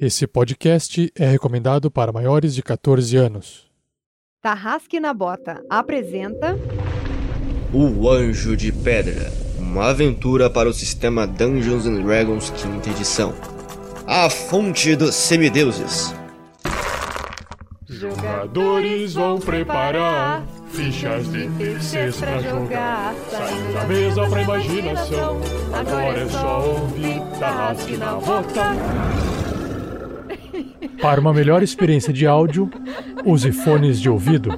Esse podcast é recomendado para maiores de 14 anos. Tarrasque na Bota apresenta O Anjo de Pedra, uma aventura para o sistema Dungeons Dragons quinta edição. A fonte dos semideuses. Jogadores vão preparar fichas de terceiros pra jogar. Saindo da mesa pra imaginação. Agora é só ouvir Tarrasque na Bota. Para uma melhor experiência de áudio, use fones de ouvido.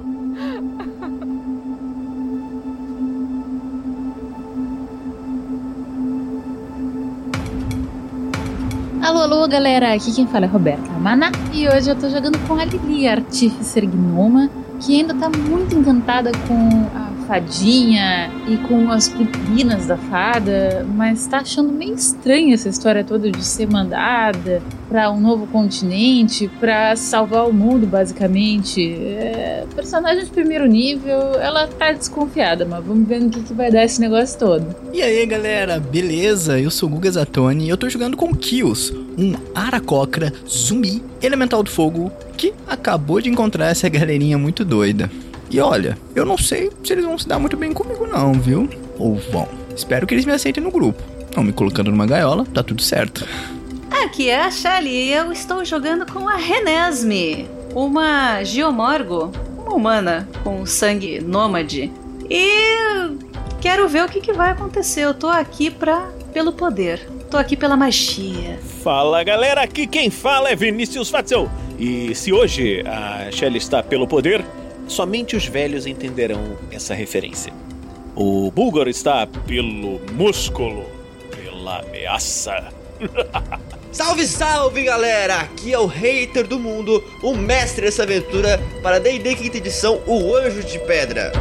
Alô, alô, galera! Aqui quem fala é Roberta Mana e hoje eu tô jogando com a Lili, a Gnoma, que ainda tá muito encantada com a fadinha e com as purpurinas da fada, mas tá achando meio estranha essa história toda de ser mandada para um novo continente, para salvar o mundo, basicamente. É, personagem de primeiro nível, ela tá desconfiada, mas vamos ver no que, que vai dar esse negócio todo. E aí galera, beleza? Eu sou o Guga Zatoni e eu tô jogando com Kills, um Aracocra zumbi elemental do fogo que acabou de encontrar essa galerinha muito doida. E olha, eu não sei se eles vão se dar muito bem comigo não, viu? Ou vão. Espero que eles me aceitem no grupo. Não me colocando numa gaiola, tá tudo certo. Aqui é a Shelly e eu estou jogando com a Renesme, uma Geomorgo, uma humana com sangue nômade. E quero ver o que, que vai acontecer. Eu tô aqui pra, pelo poder. Tô aqui pela magia. Fala galera, aqui quem fala é Vinícius Fatzel. E se hoje a Shelly está pelo poder, somente os velhos entenderão essa referência. O Bulgar está pelo músculo, pela ameaça. Salve, salve galera! Aqui é o hater do mundo, o mestre dessa aventura para D&D quinta edição, o Anjo de Pedra.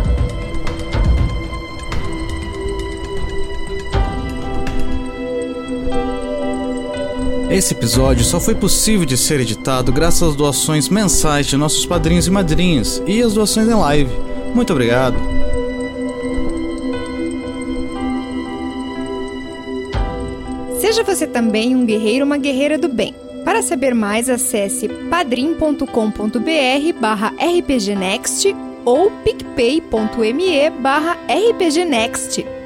Esse episódio só foi possível de ser editado graças às doações mensais de nossos padrinhos e madrinhas e às doações em live. Muito obrigado. Seja você também um guerreiro ou uma guerreira do bem. Para saber mais, acesse padrim.com.br barra rpgnext ou picpay.me barra rpgnext.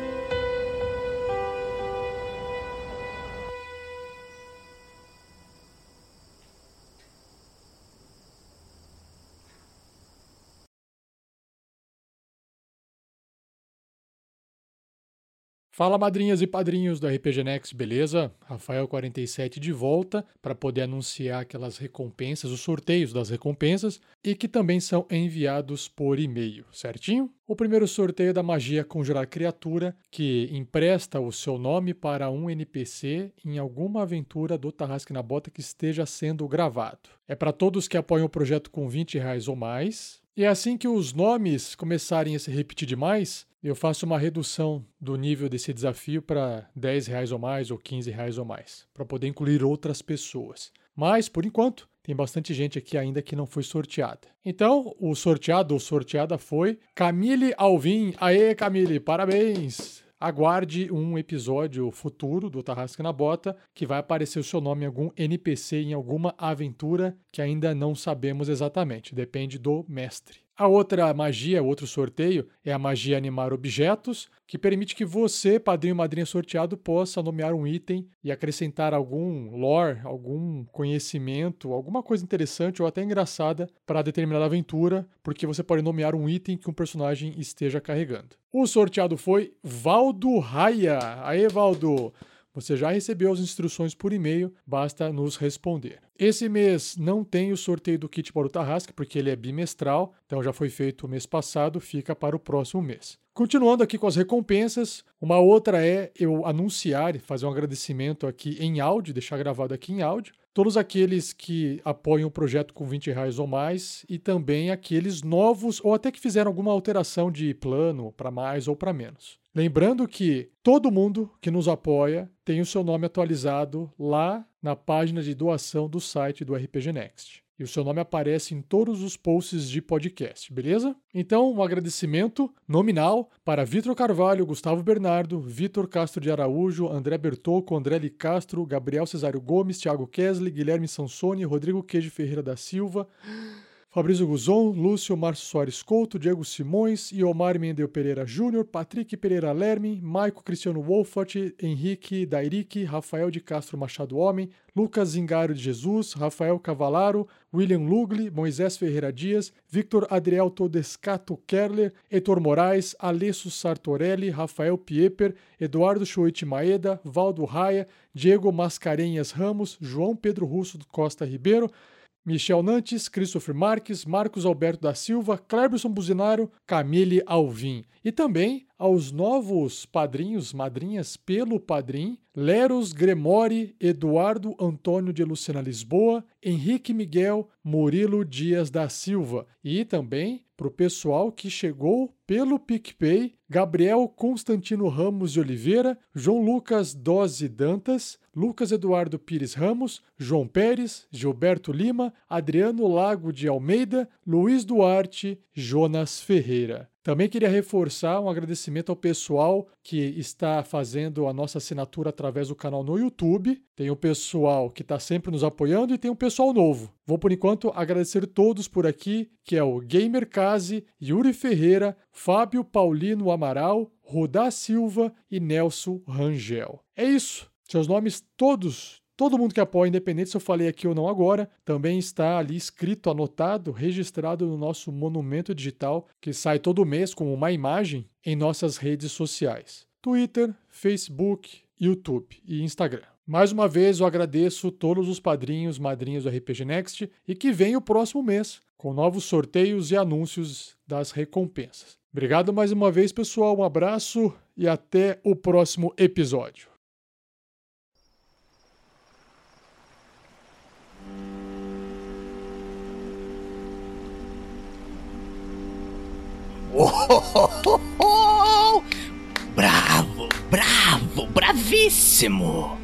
Fala madrinhas e padrinhos do RPG Next, beleza? Rafael47 de volta para poder anunciar aquelas recompensas, os sorteios das recompensas e que também são enviados por e-mail, certinho? O primeiro sorteio é da magia Conjurar Criatura, que empresta o seu nome para um NPC em alguma aventura do Tarrasque na Bota que esteja sendo gravado. É para todos que apoiam o projeto com 20 reais ou mais. E é assim que os nomes começarem a se repetir demais, eu faço uma redução do nível desse desafio para 10 reais ou mais ou 15 reais ou mais, para poder incluir outras pessoas. Mas, por enquanto, tem bastante gente aqui ainda que não foi sorteada. Então, o sorteado ou sorteada foi Camille Alvim. Aê, Camille, parabéns! Aguarde um episódio futuro do Tarrasque na Bota que vai aparecer o seu nome em algum NPC em alguma aventura que ainda não sabemos exatamente, depende do mestre. A outra magia, o outro sorteio, é a magia animar objetos, que permite que você, padrinho ou madrinha sorteado, possa nomear um item e acrescentar algum lore, algum conhecimento, alguma coisa interessante ou até engraçada para determinada aventura, porque você pode nomear um item que um personagem esteja carregando. O sorteado foi Valdo Raia. Aê, Valdo! Você já recebeu as instruções por e-mail, basta nos responder. Esse mês não tem o sorteio do kit para o Tarrasque, porque ele é bimestral, então já foi feito o mês passado, fica para o próximo mês. Continuando aqui com as recompensas, uma outra é eu anunciar e fazer um agradecimento aqui em áudio, deixar gravado aqui em áudio, todos aqueles que apoiam o projeto com 20 reais ou mais e também aqueles novos ou até que fizeram alguma alteração de plano para mais ou para menos. Lembrando que todo mundo que nos apoia tem o seu nome atualizado lá na página de doação do site do RPG Next. e o seu nome aparece em todos os posts de podcast, beleza? Então, um agradecimento nominal para Vitor Carvalho, Gustavo Bernardo, Vitor Castro de Araújo, André Bertocco, André Li Castro, Gabriel Cesário Gomes, Thiago Kesley, Guilherme Sansoni, Rodrigo Queijo Ferreira da Silva, Fabrício Guzon, Lúcio Márcio Soares Couto, Diego Simões, Iomar Mendel Pereira Júnior, Patrick Pereira Lerme, Maico Cristiano Wolfert, Henrique Dairique, Rafael de Castro Machado Homem, Lucas Zingaro de Jesus, Rafael Cavalaro, William Lugli, Moisés Ferreira Dias, Victor Adriel Todescato Kerler, Heitor Moraes, Alessio Sartorelli, Rafael Pieper, Eduardo Choite Maeda, Valdo Raia, Diego Mascarenhas Ramos, João Pedro Russo Costa Ribeiro, Michel Nantes, Christopher Marques, Marcos Alberto da Silva, Cleberson Buzinaro, Camille Alvim. E também aos novos padrinhos, madrinhas pelo padrim, Leros Gremori, Eduardo Antônio de Lucena Lisboa, Henrique Miguel, Murilo Dias da Silva. E também para o pessoal que chegou pelo PicPay, Gabriel Constantino Ramos de Oliveira, João Lucas Dose Dantas, Lucas Eduardo Pires Ramos, João Pérez, Gilberto Lima, Adriano Lago de Almeida, Luiz Duarte, Jonas Ferreira. Também queria reforçar um agradecimento ao pessoal que está fazendo a nossa assinatura através do canal no YouTube. Tem o pessoal que está sempre nos apoiando e tem um pessoal novo. Vou, por enquanto, agradecer todos por aqui, que é o Gamer Case, Yuri Ferreira, Fábio Paulino Amaral, Rudá Silva e Nelson Rangel. É isso. Seus nomes todos Todo mundo que apoia, independente se eu falei aqui ou não agora, também está ali escrito, anotado, registrado no nosso monumento digital, que sai todo mês com uma imagem em nossas redes sociais: Twitter, Facebook, YouTube e Instagram. Mais uma vez eu agradeço todos os padrinhos, madrinhas do RPG Next e que vem o próximo mês com novos sorteios e anúncios das recompensas. Obrigado mais uma vez, pessoal. Um abraço e até o próximo episódio. Oh, bravo, bravo, bravíssimo!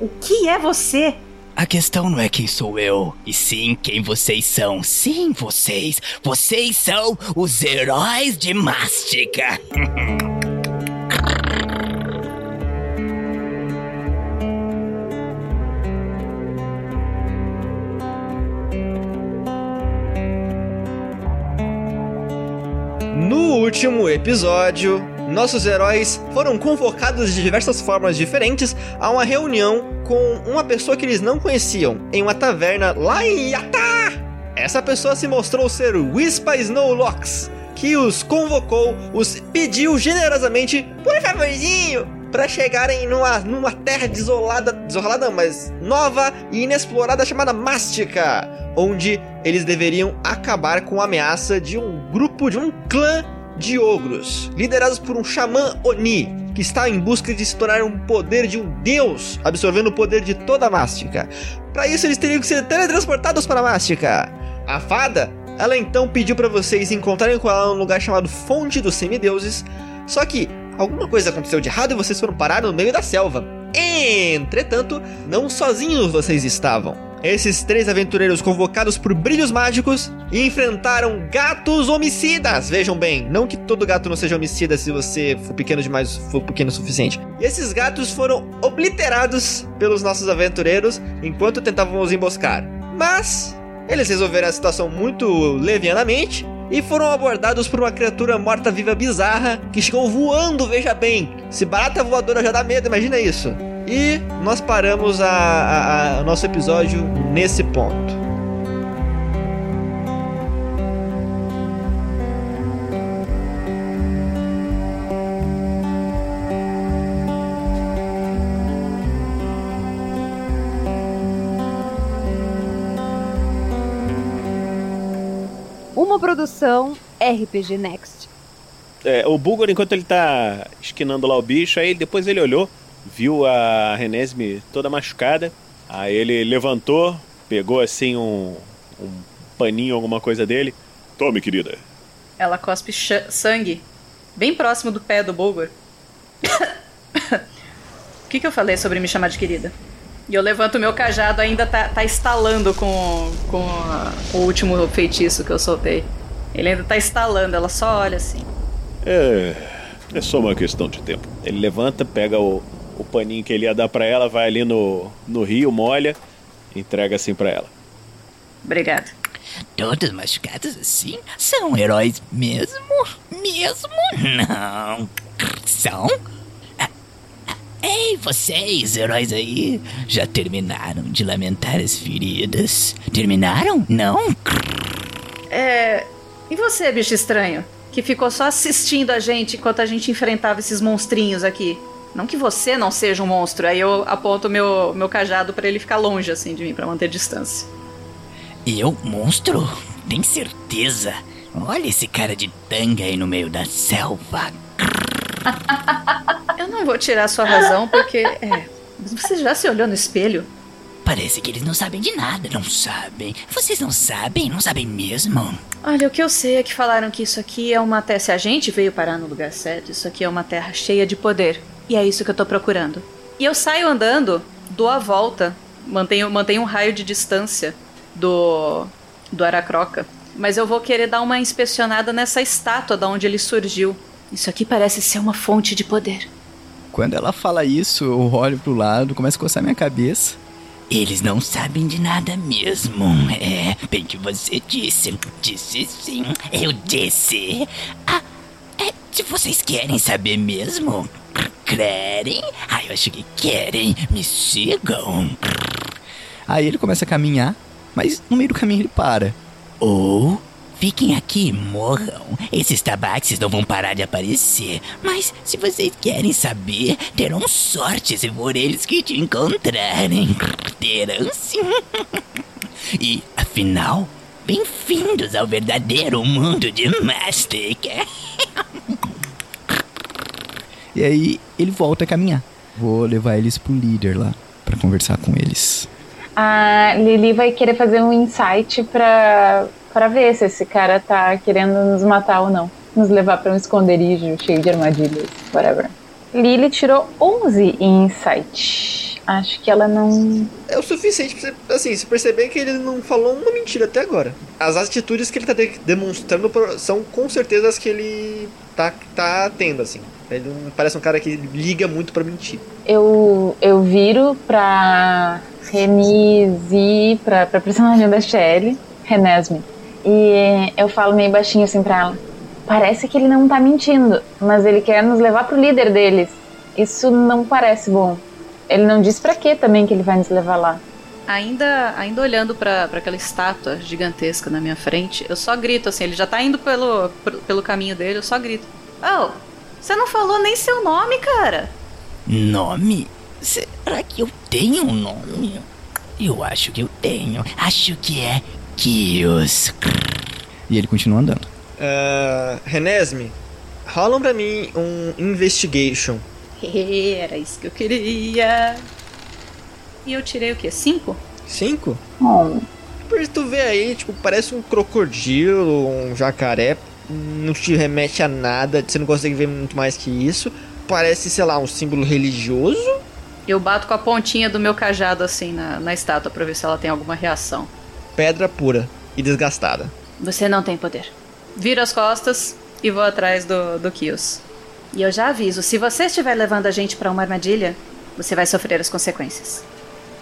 o que é você? A questão não é quem sou eu, e sim quem vocês são. Sim, vocês. Vocês são os heróis de Mástica. último episódio, nossos heróis foram convocados de diversas formas diferentes a uma reunião com uma pessoa que eles não conheciam em uma taverna lá em Yatá. Essa pessoa se mostrou ser Wispa Snowlocks, que os convocou, os pediu generosamente, por favorzinho, para chegarem numa, numa terra desolada, desolada mas nova e inexplorada chamada Mástica, onde eles deveriam acabar com a ameaça de um grupo, de um clã de ogros, liderados por um xamã Oni, que está em busca de tornar um poder de um deus, absorvendo o poder de toda a Mástica. Para isso, eles teriam que ser teletransportados para a Mástica. A fada, ela então pediu para vocês encontrarem com ela num lugar chamado Fonte dos Semideuses, só que alguma coisa aconteceu de errado e vocês foram parar no meio da selva. Entretanto, não sozinhos vocês estavam. Esses três aventureiros convocados por brilhos mágicos enfrentaram gatos homicidas. Vejam bem, não que todo gato não seja homicida se você for pequeno demais, for pequeno o suficiente. E esses gatos foram obliterados pelos nossos aventureiros enquanto tentavam os emboscar. Mas eles resolveram a situação muito levianamente e foram abordados por uma criatura morta-viva bizarra que chegou voando, veja bem. Se barata voadora já dá medo, imagina isso. E nós paramos a, o nosso episódio nesse ponto. Uma produção RPG Next. É, o Bulgor, enquanto ele tá esquinando lá o bicho, aí depois ele olhou viu a Renesme toda machucada. Aí ele levantou, pegou assim um, um paninho, alguma coisa dele. Tome, querida. Ela cospe sangue, bem próximo do pé do Bulgur. O que, que eu falei sobre me chamar de querida? E eu levanto meu cajado, ainda tá, tá estalando com, com a- o último feitiço que eu soltei. Ele ainda tá estalando, ela só olha assim. É. É só uma questão de tempo. Ele levanta, pega o, o paninho que ele ia dar pra ela, vai ali no, no rio, molha, entrega assim pra ela. Obrigada. Todos machucados assim são heróis mesmo? Mesmo? Não. São? Ah, ah, Ei, vocês, heróis aí, já terminaram de lamentar as feridas? Terminaram? Não? É. E você, bicho estranho? Que ficou só assistindo a gente enquanto a gente enfrentava esses monstrinhos aqui. Não que você não seja um monstro, aí eu aponto meu, meu cajado pra ele ficar longe assim de mim, pra manter distância. Eu, monstro? Tem certeza? Olha esse cara de tanga aí no meio da selva. Eu não vou tirar sua razão porque. É. Você já se olhou no espelho? Parece que eles não sabem de nada, não sabem. Vocês não sabem? Não sabem mesmo? Olha, o que eu sei é que falaram que isso aqui é uma terra. Se a gente veio parar no lugar certo, isso aqui é uma terra cheia de poder. E é isso que eu tô procurando. E eu saio andando, dou a volta, mantenho, mantenho um raio de distância do. do Aracroca. Mas eu vou querer dar uma inspecionada nessa estátua da onde ele surgiu. Isso aqui parece ser uma fonte de poder. Quando ela fala isso, eu olho pro lado, começo a coçar minha cabeça. Eles não sabem de nada mesmo. É, bem que você disse. Disse sim. Eu disse. Ah, é, se vocês querem saber mesmo. Querem? Ah, eu acho que querem. Me sigam. Aí ele começa a caminhar, mas no meio do caminho ele para. Ou fiquem aqui e morram. Esses tabaxis não vão parar de aparecer. Mas se vocês querem saber, terão sorte se for eles que te encontrarem. Terão sim. E afinal, bem-vindos ao verdadeiro mundo de Mastic. E aí ele volta a caminhar. Vou levar eles pro líder lá pra conversar com eles. A Lili vai querer fazer um insight pra, pra ver se esse cara tá querendo nos matar ou não. Nos levar pra um esconderijo cheio de armadilhas, whatever. Lili tirou 11 em insight. Acho que ela não. É o suficiente pra você, assim, você perceber que ele não falou uma mentira até agora. As atitudes que ele tá de- demonstrando são com certeza as que ele tá, tá tendo, assim. Ele não parece um cara que liga muito pra mentir. Eu, eu viro pra Renise, pra, pra personagem da Shelly, Renesme. E eu falo meio baixinho assim pra ela. Parece que ele não tá mentindo, mas ele quer nos levar pro líder deles. Isso não parece bom. Ele não diz pra que também que ele vai nos levar lá. Ainda, ainda olhando pra pra aquela estátua gigantesca na minha frente, eu só grito assim, ele já tá indo pelo, pelo caminho dele, eu só grito. Oh, você não falou nem seu nome, cara. Nome? Será que eu tenho um nome? Eu acho que eu tenho. Acho que é Kios. E ele continua andando. Uh, Renesme, rolam pra mim um investigation. Era isso que eu queria. E eu tirei o quê? Cinco? Cinco? Oh, Por tu vê aí, tipo, parece um crocodilo, um jacaré. Não te remete a nada, você não consegue ver muito mais que isso. Parece, sei lá, um símbolo religioso. Eu bato com a pontinha do meu cajado assim na, na estátua pra ver se ela tem alguma reação. Pedra pura e desgastada. Você não tem poder. Viro as costas e vou atrás do, do Kios. E eu já aviso, se você estiver levando a gente pra uma armadilha, você vai sofrer as consequências.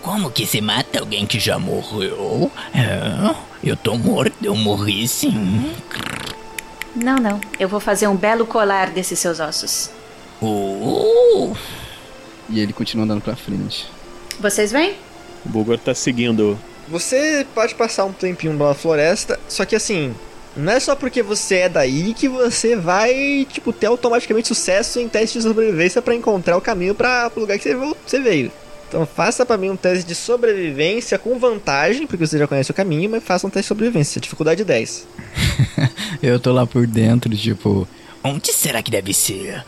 Como que se mata alguém que já morreu? É, eu tô morto, eu morri sim. Não, não. Eu vou fazer um belo colar desses seus ossos. Uh, E ele continua andando pra frente. Vocês vêm? O Bulgor tá seguindo. Você pode passar um tempinho na floresta, só que assim, não é só porque você é daí que você vai, tipo, ter automaticamente sucesso em teste de sobrevivência pra encontrar o caminho para o lugar que você vo- você veio. Então faça pra mim um teste de sobrevivência com vantagem, porque você já conhece o caminho, mas faça um teste de sobrevivência, dificuldade 10. Eu tô lá por dentro, tipo. onde será que deve ser?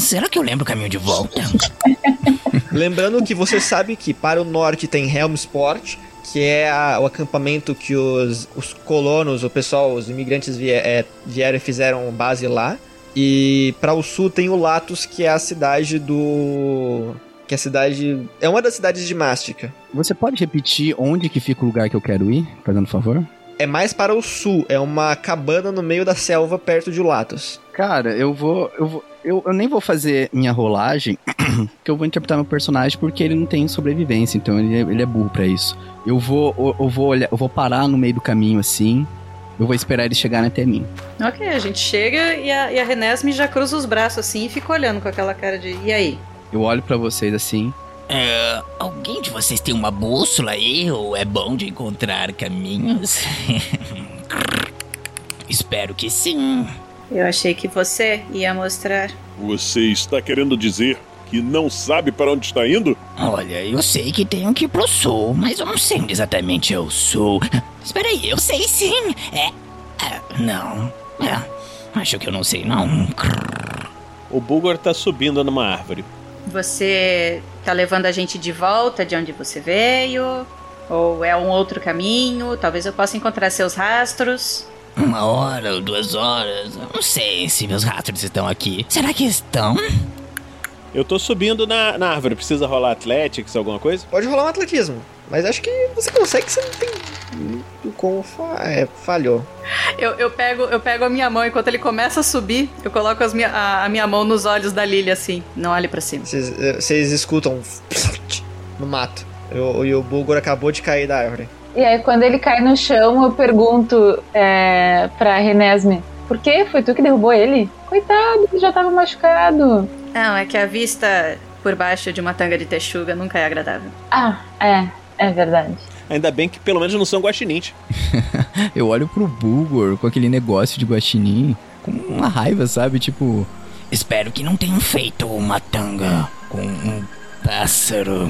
Será que eu lembro o caminho de volta? Lembrando que você sabe que para o norte tem Helmsport, que é a- o acampamento que os, os colonos, o pessoal, os imigrantes vie- é, vieram e fizeram base lá. E para o sul tem o Latus, que é a cidade do Que é a cidade. É uma das cidades de Mástica. Você pode repetir onde que fica o lugar que eu quero ir, fazendo favor? É mais para o sul, é uma cabana no meio da selva perto de Ulatos. Cara, eu vou. Eu, vou, eu, eu nem vou fazer minha rolagem, que eu vou interpretar meu personagem porque ele não tem sobrevivência, então ele, é- ele é burro pra isso. Eu vou, eu, eu vou olhar, eu vou parar no meio do caminho assim. Eu vou esperar eles chegarem até mim. Ok, a gente chega e a, e a Renesme já cruza os braços assim e fica olhando com aquela cara de. E aí? Eu olho pra vocês assim. É, alguém de vocês tem uma bússola aí? Ou é bom de encontrar caminhos? Espero que sim. Eu achei que você ia mostrar. Você está querendo dizer que não sabe para onde está indo? Olha, eu sei que tenho que ir pro sul, mas eu não sei onde exatamente eu sou. Espera aí, eu sei sim. É. é, não. É, acho que eu não sei não. O Bulgor tá subindo numa árvore. Você tá levando a gente de volta de onde você veio? Ou é um outro caminho? Talvez eu possa encontrar seus rastros. Uma hora ou duas horas. Não sei se meus rastros estão aqui. Será que estão? Eu tô subindo na, na árvore. Precisa rolar Athletics, alguma coisa? Pode rolar um atletismo, mas acho que você consegue, você não tem muito como fa é, falhou. Eu, eu, pego, eu pego a minha mão enquanto ele começa a subir, eu coloco as minha, a, a minha mão nos olhos da Lily assim. Não olhe pra cima. Vocês eh, escutam um no mato. E o, e o Bulgor acabou de cair da árvore. E aí, quando ele cai no chão, eu pergunto é, pra Renesme: Por quê? Foi tu que derrubou ele? Coitado, ele já tava machucado. Não, é que a vista por baixo de uma tanga de texuga nunca é agradável. Ah, é, é verdade. Ainda bem que pelo menos não são guaxinins. Eu olho pro Bulgor com aquele negócio de guaxinim com uma raiva, sabe? Tipo, Espero que não tenham feito uma tanga com um pássaro.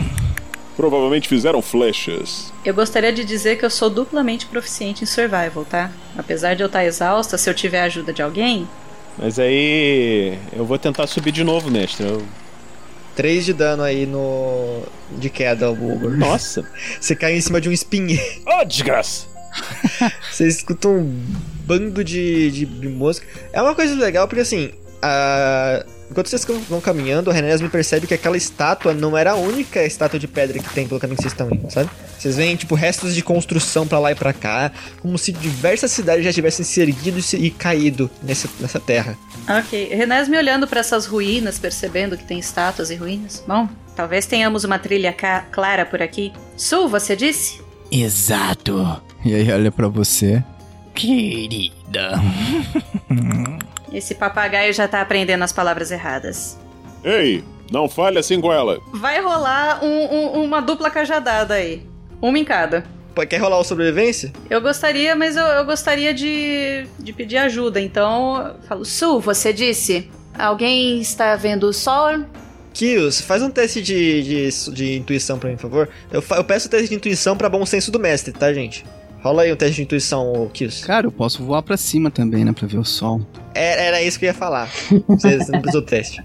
Provavelmente fizeram flechas. Eu gostaria de dizer que eu sou duplamente proficiente em survival, tá? Apesar de eu estar exausta, se eu tiver a ajuda de alguém, Mas aí. Eu vou tentar subir de novo, mestre. Eu- 3 de dano aí no. de queda, o Bulgor. Nossa! Você cai em cima de um espinheiro. Ô, desgraça! Vocês escutam um bando de, de, de mosca. É uma coisa legal porque assim. a- Enquanto vocês vão caminhando, a Renesme percebe que aquela estátua não era a única estátua de pedra que tem pelo caminho que vocês estão indo, sabe? Vocês veem, tipo, restos de construção pra lá e pra cá, como se diversas cidades já tivessem se erguido e caído nesse, nessa terra. Ok, Renés me olhando para essas ruínas, percebendo que tem estátuas e ruínas. Bom, talvez tenhamos uma trilha ca- clara por aqui. Sul, você disse? Exato, e aí olha pra você. querida. Esse papagaio já tá aprendendo as palavras erradas. Ei, não fale assim com ela. Vai rolar um- um- uma dupla cajadada aí. Uma em cada. Quer rolar o sobrevivência? Eu gostaria, mas eu, eu gostaria de, de pedir ajuda. Então, eu falo, Sul, você disse? Alguém está vendo o sol? Kios, faz um teste de, de, de intuição pra mim, por favor. Eu, eu peço o teste de intuição pra bom senso do mestre, tá, gente? Rola aí um teste de intuição, Kios. Cara, eu posso voar pra cima também, né? Pra ver o sol. Era, era isso que eu ia falar. Você você não precisou do teste.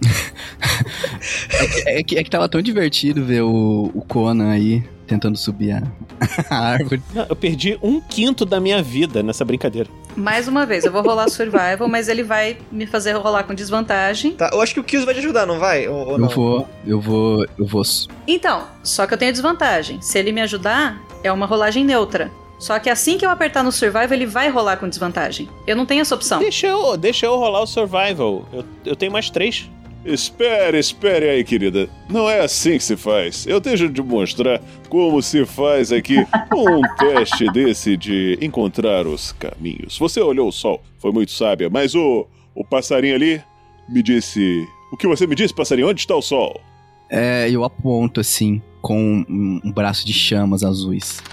É que, é que tava tão divertido ver o, o Conan aí tentando subir a, a árvore. Não, eu perdi um quinto da minha vida nessa brincadeira. Mais uma vez, eu vou rolar survival, mas ele vai me fazer rolar com desvantagem. Tá, eu acho que o Kios vai te ajudar, não vai? Ou, ou Eu não? vou, eu vou, eu vou. Então, só que eu tenho desvantagem. Se ele me ajudar, é uma rolagem neutra. Só que assim que eu apertar no survival, ele vai rolar com desvantagem. Eu não tenho essa opção. Deixa eu, deixa eu rolar o survival. Eu, eu tenho mais três. Espere, espere aí, querida. Não é assim que se faz. Eu deixo de mostrar como se faz aqui um teste desse de encontrar os caminhos. Você olhou o sol, foi muito sábia, mas o, o passarinho ali me disse. O que você me disse, passarinho? Onde está o sol? É, eu aponto assim, com um, um braço de chamas azuis.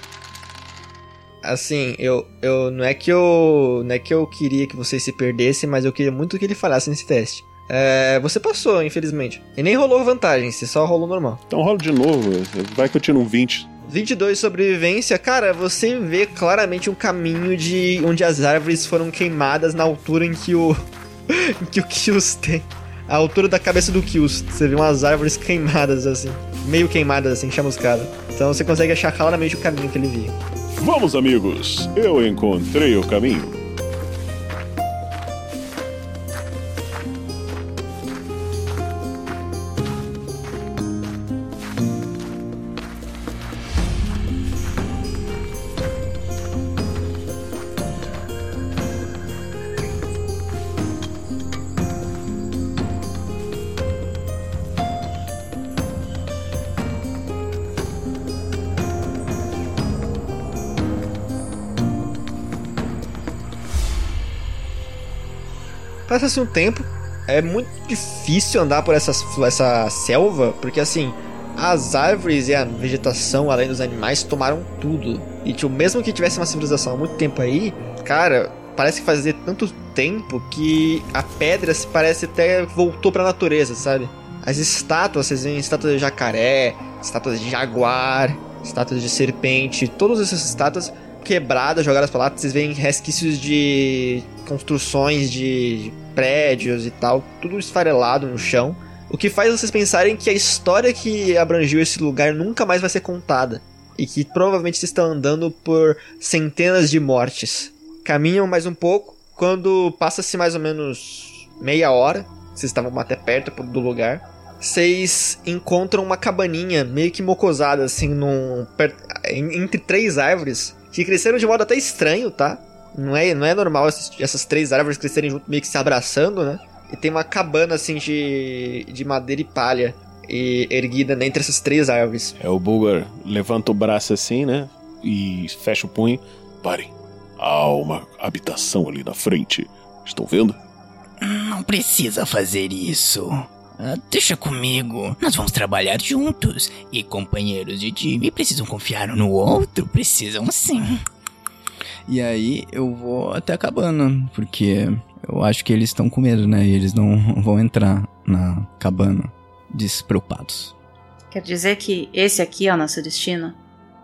Assim, eu, eu não é que eu não é que eu queria que vocês se perdessem, mas eu queria muito que ele falhasse nesse teste. É, você passou, infelizmente. E nem rolou vantagem, você só rolou normal. Então rola de novo. Vai que eu tiro um 20. 22 sobrevivência, cara, você vê claramente um caminho de onde as árvores foram queimadas na altura em que o em que o Kills tem. A altura da cabeça do Kills. Você vê umas árvores queimadas assim, meio queimadas assim, chamuscadas. Então você consegue achar claramente o caminho que ele via. Vamos, amigos. Eu encontrei o caminho. Passa-se um tempo, é muito difícil andar por essa, essa selva, porque assim, as árvores e a vegetação, além dos animais, tomaram tudo. E tipo, mesmo que tivesse uma civilização há muito tempo aí, cara, parece que fazia tanto tempo que a pedra se parece até voltou pra natureza, sabe? As estátuas, vocês veem estátuas de jacaré, estátuas de jaguar, estátuas de serpente, todas essas estátuas quebradas, jogadas pra lá, vocês veem resquícios de construções de prédios e tal, tudo esfarelado no chão. O que faz vocês pensarem que a história que abrangiu esse lugar nunca mais vai ser contada. E que provavelmente vocês estão andando por centenas de mortes. Caminham mais um pouco, quando passa-se mais ou menos meia hora, vocês estavam até perto do lugar, vocês encontram uma cabaninha meio que mocosada, assim, num, entre três árvores, que cresceram de modo até estranho, tá? Não é, não é normal essas, essas três árvores crescerem junto, meio que se abraçando, né? E tem uma cabana assim de, de madeira e palha e, erguida entre essas três árvores. É, o Bulgar levanta o braço assim, né? E fecha o punho. Parem. Há uma habitação ali na frente. Estão vendo? Não precisa fazer isso. Ah, deixa comigo. Nós vamos trabalhar juntos. E companheiros de time precisam confiar um no outro. Precisam sim. E aí eu vou até a cabana, porque eu acho que eles estão com medo, né? E eles não vão entrar na cabana despreocupados. Quer dizer que esse aqui é o nosso destino?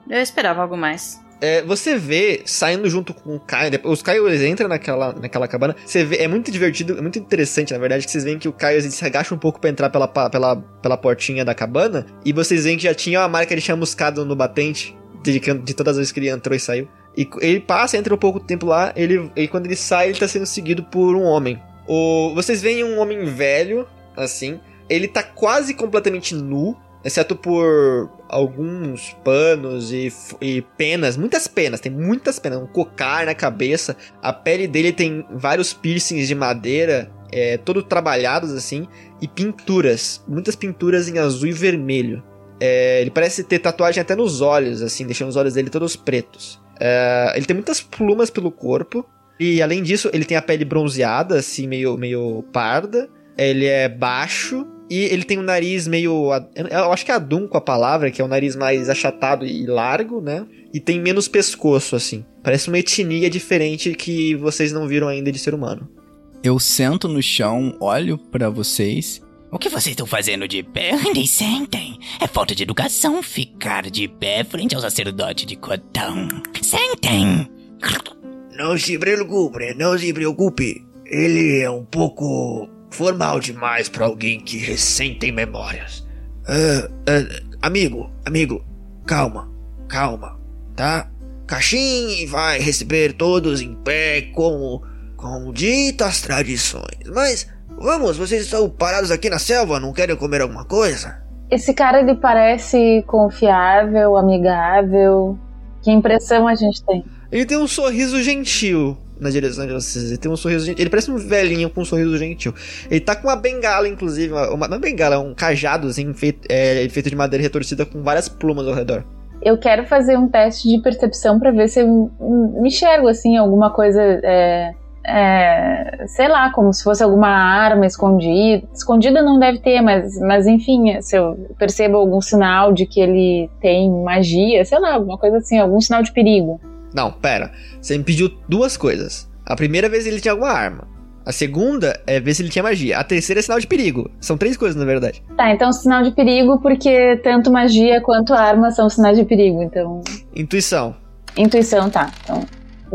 Eu esperava algo mais. É, você vê saindo junto com o Caio, os Caio eles entram naquela, naquela cabana, você vê, é muito divertido, é muito interessante na verdade, que vocês veem que o Caio se agacha um pouco para entrar pela, pela, pela portinha da cabana, e vocês veem que já tinha uma marca de chamuscado no batente, de, de todas as vezes que ele entrou e saiu. E ele passa, entra um pouco de tempo lá, ele, e quando ele sai, ele tá sendo seguido por um homem. O, vocês veem um homem velho, assim, ele tá quase completamente nu, exceto por alguns panos e, e, penas, muitas penas, tem muitas penas, um cocar na cabeça. A pele dele tem vários piercings de madeira, é, todo trabalhados assim, e pinturas, muitas pinturas em azul e vermelho. É, ele parece ter tatuagem até nos olhos, assim, deixando os olhos dele todos pretos. É, ele tem muitas plumas pelo corpo. E além disso, ele tem a pele bronzeada, assim, meio, meio parda. Ele é baixo. E ele tem um nariz meio. Eu acho que é adunco a palavra, que é um nariz mais achatado e largo, né? E tem menos pescoço, assim. Parece uma etnia diferente que vocês não viram ainda de ser humano. Eu sento no chão, olho para vocês o que vocês estão fazendo de pé? Nem sentem. É falta de educação ficar de pé frente ao sacerdote de Cotão. Sentem! Não se preocupe, não se preocupe. Ele é um pouco formal demais para alguém que recém tem memórias. Uh, uh, amigo, amigo, calma, calma, tá? Caixin vai receber todos em pé como, como ditas tradições, mas Vamos, vocês estão parados aqui na selva, não querem comer alguma coisa? Esse cara ele parece confiável, amigável. Que impressão a gente tem? Ele tem um sorriso gentil na direção de vocês. Ele tem um sorriso gentil. Ele parece um velhinho com um sorriso gentil. Ele tá com uma bengala, inclusive. Uma, uma, não é bengala, é um cajado assim, feito, é, feito de madeira retorcida com várias plumas ao redor. Eu quero fazer um teste de percepção para ver se eu me enxergo assim, alguma coisa. É é, sei lá, como se fosse alguma arma escondida. Escondida não deve ter, mas, mas enfim, se eu percebo algum sinal de que ele tem magia, sei lá, alguma coisa assim, algum sinal de perigo. Não, pera. Você me pediu duas coisas. A primeira vez ele tinha alguma arma. A segunda é ver se ele tinha magia. A terceira é sinal de perigo. São três coisas, na verdade. Tá, então sinal de perigo, porque tanto magia quanto arma são sinais de perigo, então. Intuição. Intuição, tá. Então,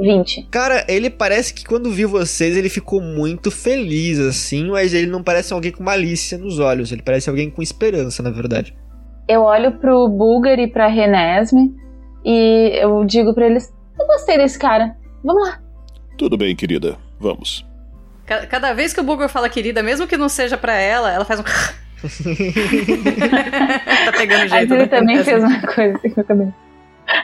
20. Cara, ele parece que quando viu vocês, ele ficou muito feliz, assim, mas ele não parece alguém com malícia nos olhos. Ele parece alguém com esperança, na verdade. Eu olho pro Bulgar e pra Renesme e eu digo para eles: Eu gostei desse cara. Vamos lá. Tudo bem, querida. Vamos. Cada vez que o Bulgar fala querida, mesmo que não seja para ela, ela faz um. tá pegando jeito. Ele né? também fez uma coisa assim com a cabeça.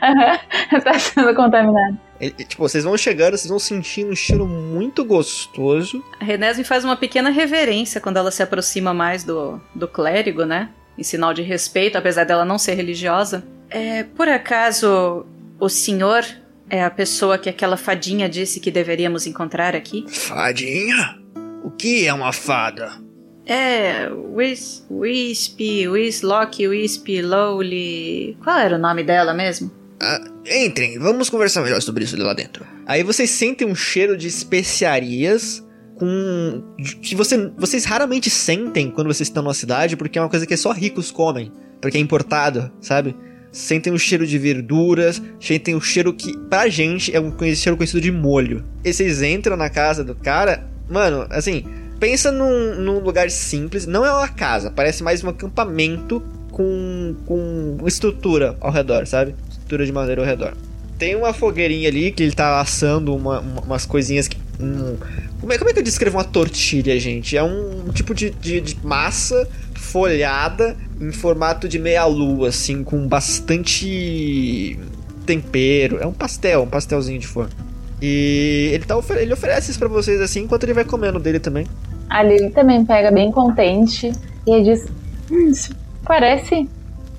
tá sendo contaminado. E, tipo, vocês vão chegando, vocês vão sentindo um cheiro muito gostoso. A Renés me faz uma pequena reverência quando ela se aproxima mais do, do clérigo, né? Em sinal de respeito, apesar dela não ser religiosa. É, por acaso, o senhor é a pessoa que aquela fadinha disse que deveríamos encontrar aqui? Fadinha? O que é uma fada? É. Whis, Wispy, Wislock, Wispy, Lowly. Qual era o nome dela mesmo? Ah, entrem, vamos conversar melhor sobre isso lá dentro. Aí vocês sentem um cheiro de especiarias com que você, vocês raramente sentem quando vocês estão numa cidade, porque é uma coisa que só ricos comem, porque é importado, sabe? Sentem o cheiro de verduras, sentem o cheiro que pra gente é um cheiro conhecido de molho. E vocês entram na casa do cara, mano, assim, pensa num, num lugar simples, não é uma casa, parece mais um acampamento com, com estrutura ao redor, sabe? Estrutura de madeira ao redor. Tem uma fogueirinha ali que ele tá assando uma, uma, umas coisinhas que. Um, como, é, como é que eu descrevo uma tortilha, gente? É um, tipo de, de, de massa folhada em formato de meia-lua, assim, com bastante tempero. É um pastel, um pastelzinho de forno. E ele, tá, ele oferece isso pra vocês assim, enquanto ele vai comendo dele também. A Lily também pega bem contente e diz: hum, Isso parece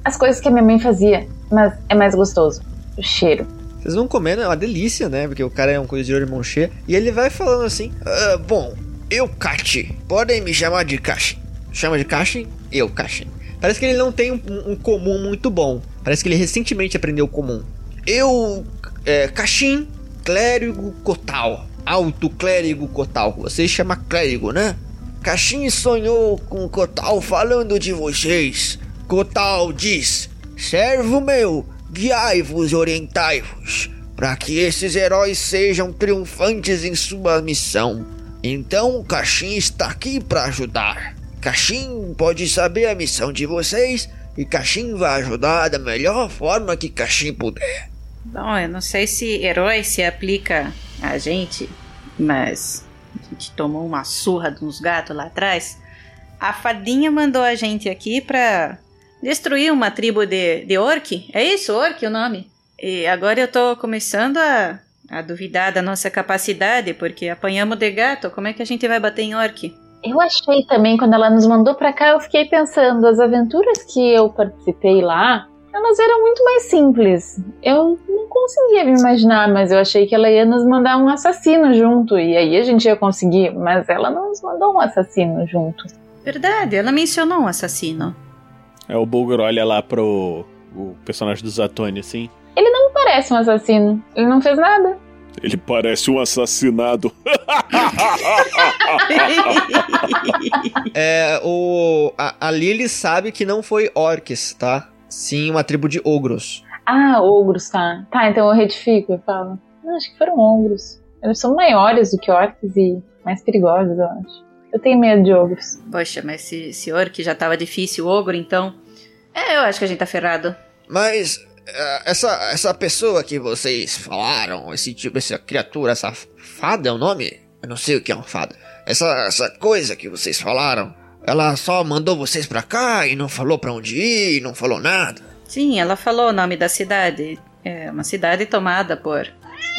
as coisas que a minha mãe fazia, mas é mais gostoso. O cheiro. Vocês vão comendo, é uma delícia, né? Porque o cara é um cozinheiro de cheia. E ele vai falando assim: ah, Bom, eu Kachi. Podem me chamar de Kachi. Chama de Kachi? Eu, Kachi. Parece que ele não tem um, um, comum muito bom. Parece que ele recentemente aprendeu o comum. Eu, é, clérigo Kotal. Alto clérigo Kotal. Você chama clérigo, né? Kachin sonhou com Kotal falando de vocês. Kotal diz: Servo meu, guiai-vos e orientai-vos, para que esses heróis sejam triunfantes em sua missão. Então, Kachin está aqui para ajudar. Kachin pode saber a missão de vocês e Kachin vai ajudar da melhor forma que Kachin puder. Bom, eu não sei se herói se aplica a gente, mas a gente tomou uma surra de uns gatos lá atrás. A fadinha mandou a gente aqui pra destruir uma tribo de, de orc. É isso, orc o nome? E agora eu tô começando a, a duvidar da nossa capacidade, porque apanhamos de gato, como é que a gente vai bater em orc? Eu achei também, quando ela nos mandou pra cá, eu fiquei pensando, as aventuras que eu participei lá, elas eram muito mais simples. Eu não conseguia me imaginar, mas eu achei que ela ia nos mandar um assassino junto, e aí a gente ia conseguir, mas ela não nos mandou um assassino junto. Verdade, ela mencionou um assassino. É, o Bulgur olha lá pro o personagem do Zatoni, assim. Ele não me parece um assassino, ele não fez nada. Ele parece um assassinado. é, o, a, a Lily sabe que não foi orcs, tá? Sim, uma tribo de ogros. Ah, ogros, tá. Tá, então eu retifico, eu falo. Acho que foram ogros. Eles são maiores do que orcs e mais perigosos, eu acho. Eu tenho medo de ogros. Poxa, mas se, se orc já tava difícil, ogro, então. É, eu acho que a gente tá ferrado. Mas uh, essa, essa pessoa que vocês falaram, esse tipo, essa criatura, essa fada é o nome? Eu não sei o que é uma fada. Essa, essa coisa que vocês falaram, ela só mandou vocês pra cá e não falou pra onde ir, não falou nada. Sim, ela falou o nome da cidade. É uma cidade tomada por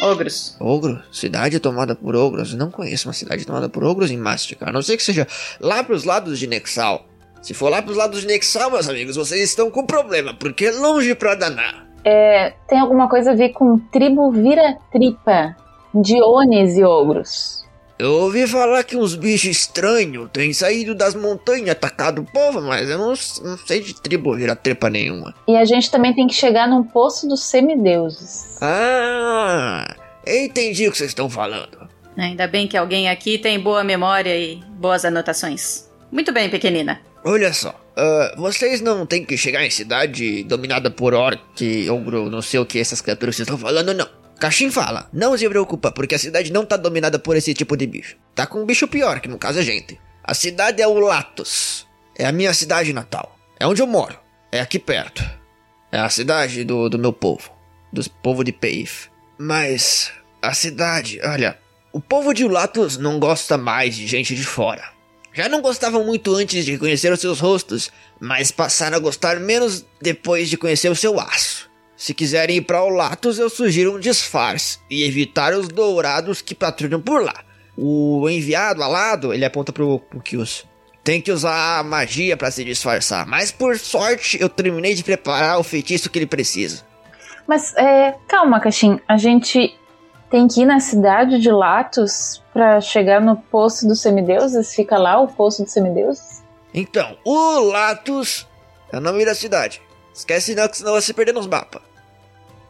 ogros. Ogro? Cidade tomada por ogros? Não conheço uma cidade tomada por ogros em Mastica. A não ser que seja lá pros lados de Nexal. Se for lá pros lados de Nexal, meus amigos, vocês estão com problema, porque é longe pra danar. É, tem alguma coisa a ver com tribo vira-tripa, Diones e ogros. Eu ouvi falar que uns bichos estranhos têm saído das montanhas e atacado o povo, mas eu não, não sei de tribo vira trepa nenhuma. E a gente também tem que chegar num poço dos semideuses. Ah, entendi o que vocês estão falando. Ainda bem que alguém aqui tem boa memória e boas anotações. Muito bem, pequenina. Olha só, uh, vocês não têm que chegar em cidade dominada por orc, ogro, não sei o que essas criaturas que vocês estão falando, não. Kachin fala: Não se preocupa, porque a cidade não tá dominada por esse tipo de bicho. Tá com um bicho pior, que no caso é gente. A cidade é o Latos. É a minha cidade natal. É onde eu moro. É aqui perto. É a cidade do, do meu povo. Dos povo de Peif. Mas a cidade, olha, o povo de Latos não gosta mais de gente de fora. Já não gostavam muito antes de conhecer os seus rostos, mas passaram a gostar menos depois de conhecer o seu aço. Se quiserem ir para Olatos, eu sugiro um disfarce e evitar os dourados que patrulham por lá. O enviado alado, ele aponta pro, pro Kios. Tem que usar magia para se disfarçar, mas por sorte eu terminei de preparar o feitiço que ele precisa. Mas é, calma, Caixin, a gente tem que ir na cidade de Latos pra chegar no poço dos semideuses? Fica lá o poço dos semideuses? Então, o Latus é o nome da cidade. Esquece não, que senão vai se perder nos mapas.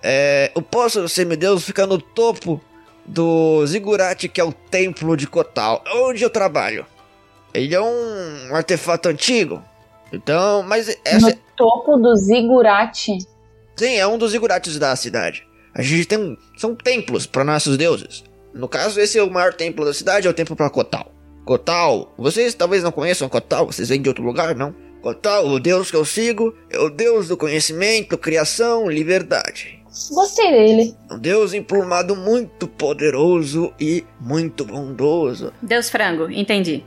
É, o Poço do Semideus fica no topo do Zigurate, que é o templo de Kotal, onde eu trabalho. Ele é um artefato antigo. Então, mas essa... No topo do Zigurate? Sim, é um dos Zigurates da cidade. A gente tem. São templos para nossos deuses. No caso, esse é o maior templo da cidade, é o templo para Kotal. Kotal, vocês talvez não conheçam Kotal, vocês vêm de outro lugar, não? Kotal, o deus que eu sigo, é o deus do conhecimento, criação, liberdade. Gostei dele. Um deus emplumado muito poderoso e muito bondoso. Deus frango, entendi.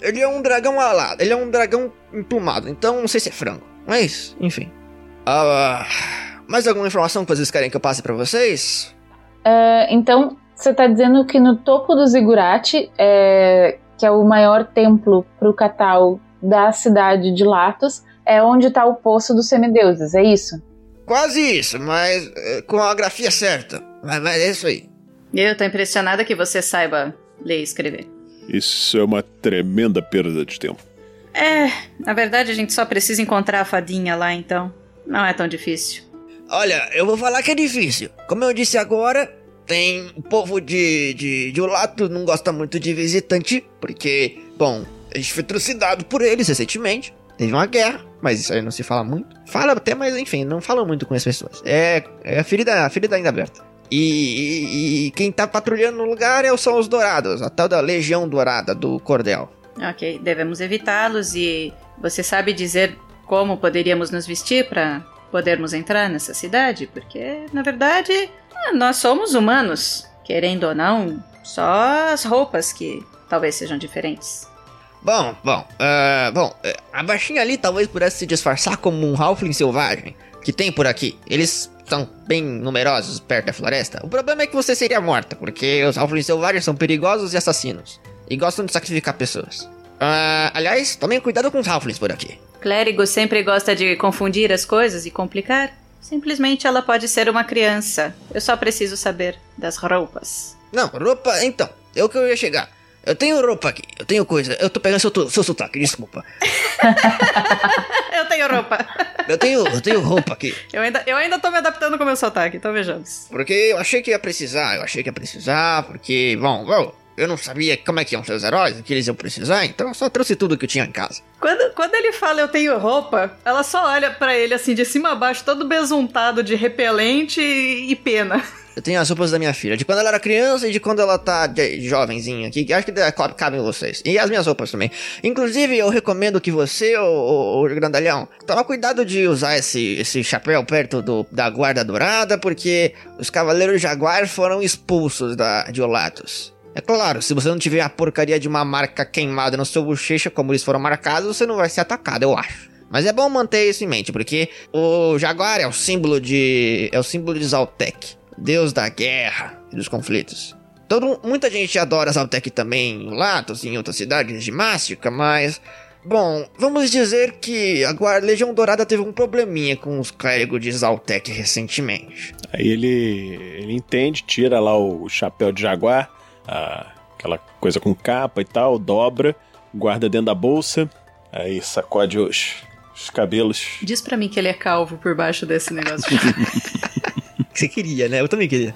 Ele é um dragão alado, ele é um dragão emplumado, então não sei se é frango. Mas, enfim. Ah, mais alguma informação que vocês querem que eu passe para vocês? Uh, então, você tá dizendo que no topo do Zigurate, é, que é o maior templo pro Catal da cidade de Latos, é onde tá o Poço dos Semideuses, é isso? Quase isso, mas é, com a grafia certa. Mas, mas é isso aí. Eu tô impressionada que você saiba ler e escrever. Isso é uma tremenda perda de tempo. É, na verdade a gente só precisa encontrar a fadinha lá, então. Não é tão difícil. Olha, eu vou falar que é difícil. Como eu disse agora, tem o povo de, de, de Olato não gosta muito de visitante, porque, bom, a gente foi trucidado por eles recentemente. Teve uma guerra, mas isso aí não se fala muito. Fala até, mas enfim, não fala muito com as pessoas. É, é a ferida, a ferida ainda aberta. E, e, e, quem tá patrulhando no lugar é são os dourados, a tal da Legião Dourada do Cordel. Ok, devemos evitá-los e você sabe dizer como poderíamos nos vestir para podermos entrar nessa cidade? Porque, na verdade, nós somos humanos. Querendo ou não, só as roupas que talvez sejam diferentes. Bom, bom, uh, bom, uh, a baixinha ali talvez pudesse se disfarçar como um halfling selvagem que tem por aqui. Eles são bem numerosos perto da floresta. O problema é que você seria morta, porque os halflings selvagens são perigosos e assassinos. E gostam de sacrificar pessoas. Uh, aliás, tomem cuidado com os halflings por aqui. Clérigo sempre gosta de confundir as coisas e complicar. Simplesmente ela pode ser uma criança. Eu só preciso saber das roupas. Não, roupa, então. É o que eu ia chegar. Eu tenho roupa aqui, eu tenho coisa. Eu tô pegando seu, seu sotaque, desculpa. eu tenho roupa. Eu tenho, eu tenho roupa aqui. Eu ainda, eu ainda tô me adaptando com o meu sotaque, então vejamos. Porque eu achei que ia precisar, eu achei que ia precisar, porque, bom, bom eu não sabia como é que iam seus heróis, o que eles iam precisar, então eu só trouxe tudo que eu tinha em casa. Quando, quando ele fala eu tenho roupa, ela só olha para ele assim, de cima a baixo, todo besuntado de repelente e, e pena. Eu tenho as roupas da minha filha, de quando ela era criança e de quando ela tá jovenzinha que acho que cabem vocês. E as minhas roupas também. Inclusive, eu recomendo que você, o, grandalhão, toma cuidado de usar esse, esse chapéu perto do, da guarda dourada, porque os cavaleiros jaguar foram expulsos da, de Olatos. É claro, se você não tiver a porcaria de uma marca queimada no seu bochecha, como eles foram marcados, você não vai ser atacado, eu acho. Mas é bom manter isso em mente, porque o jaguar é o símbolo de. é o símbolo de Zaltek, deus da guerra e dos conflitos. Todo, muita gente adora Zaltek também em Latos e em outras cidades de Mástica, mas. Bom, vamos dizer que a Legião Dourada teve um probleminha com os clérigos de Zaltek recentemente. Aí ele, ele entende, tira lá o chapéu de jaguar a, aquela coisa com capa e tal, dobra, guarda dentro da bolsa, aí sacode os, os cabelos. Diz para mim que ele é calvo por baixo desse negócio. Você queria, né? Eu também queria.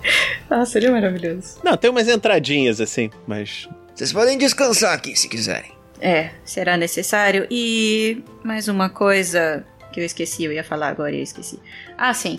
Ah, seria maravilhoso. Não, tem umas entradinhas assim, mas. Vocês podem descansar aqui se quiserem. É, será necessário. E mais uma coisa que eu esqueci, eu ia falar agora e eu esqueci. Ah, sim.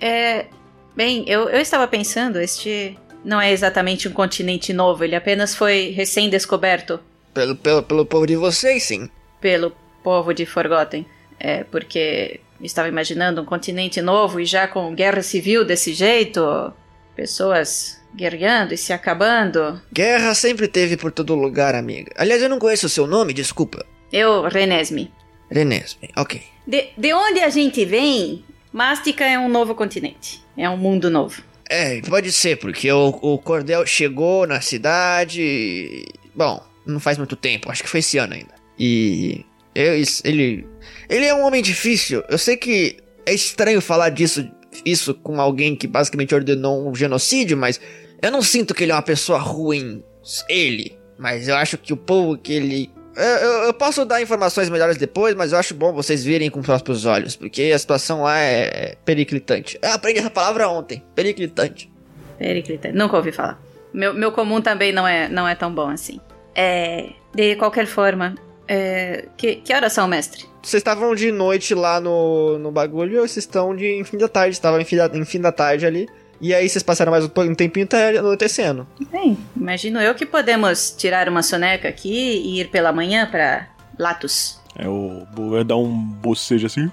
É. Bem, eu, eu estava pensando, este não é exatamente um continente novo, ele apenas foi recém-descoberto. Pelo, pelo, pelo povo de vocês, sim. Pelo povo de Forgotten. É, porque estava imaginando um continente novo e já com guerra civil desse jeito, pessoas guerreando e se acabando. Guerra sempre teve por todo lugar, amiga. Aliás, eu não conheço o seu nome, desculpa. Eu, Renesme. Renesme, ok. De, de onde a gente vem, Mástica é um novo continente. É um mundo novo. É, pode ser, porque o, o Cordel chegou na cidade. Bom, não faz muito tempo, acho que foi esse ano ainda. E. Eu, ele. Ele é um homem difícil. Eu sei que é estranho falar disso isso com alguém que basicamente ordenou um genocídio, mas Eu não sinto que ele é uma pessoa ruim, ele, mas eu acho que o povo que ele. Eu, eu, eu posso dar informações melhores depois, mas eu acho bom vocês virem com os próprios olhos, porque a situação lá é periclitante. Eu aprendi essa palavra ontem, periclitante. Periclitante, nunca ouvi falar. Meu, meu comum também não é, não é tão bom assim. É. De qualquer forma, é, que, que horas são, mestre? Vocês estavam de noite lá no, no bagulho ou vocês estão de em fim da tarde? Estavam em fim da, em fim da tarde ali. E aí vocês passaram mais um tempinho tá anoitecendo. Bem, imagino eu que podemos tirar uma soneca aqui e ir pela manhã pra Latus. É, o Boer dá um bocejo assim.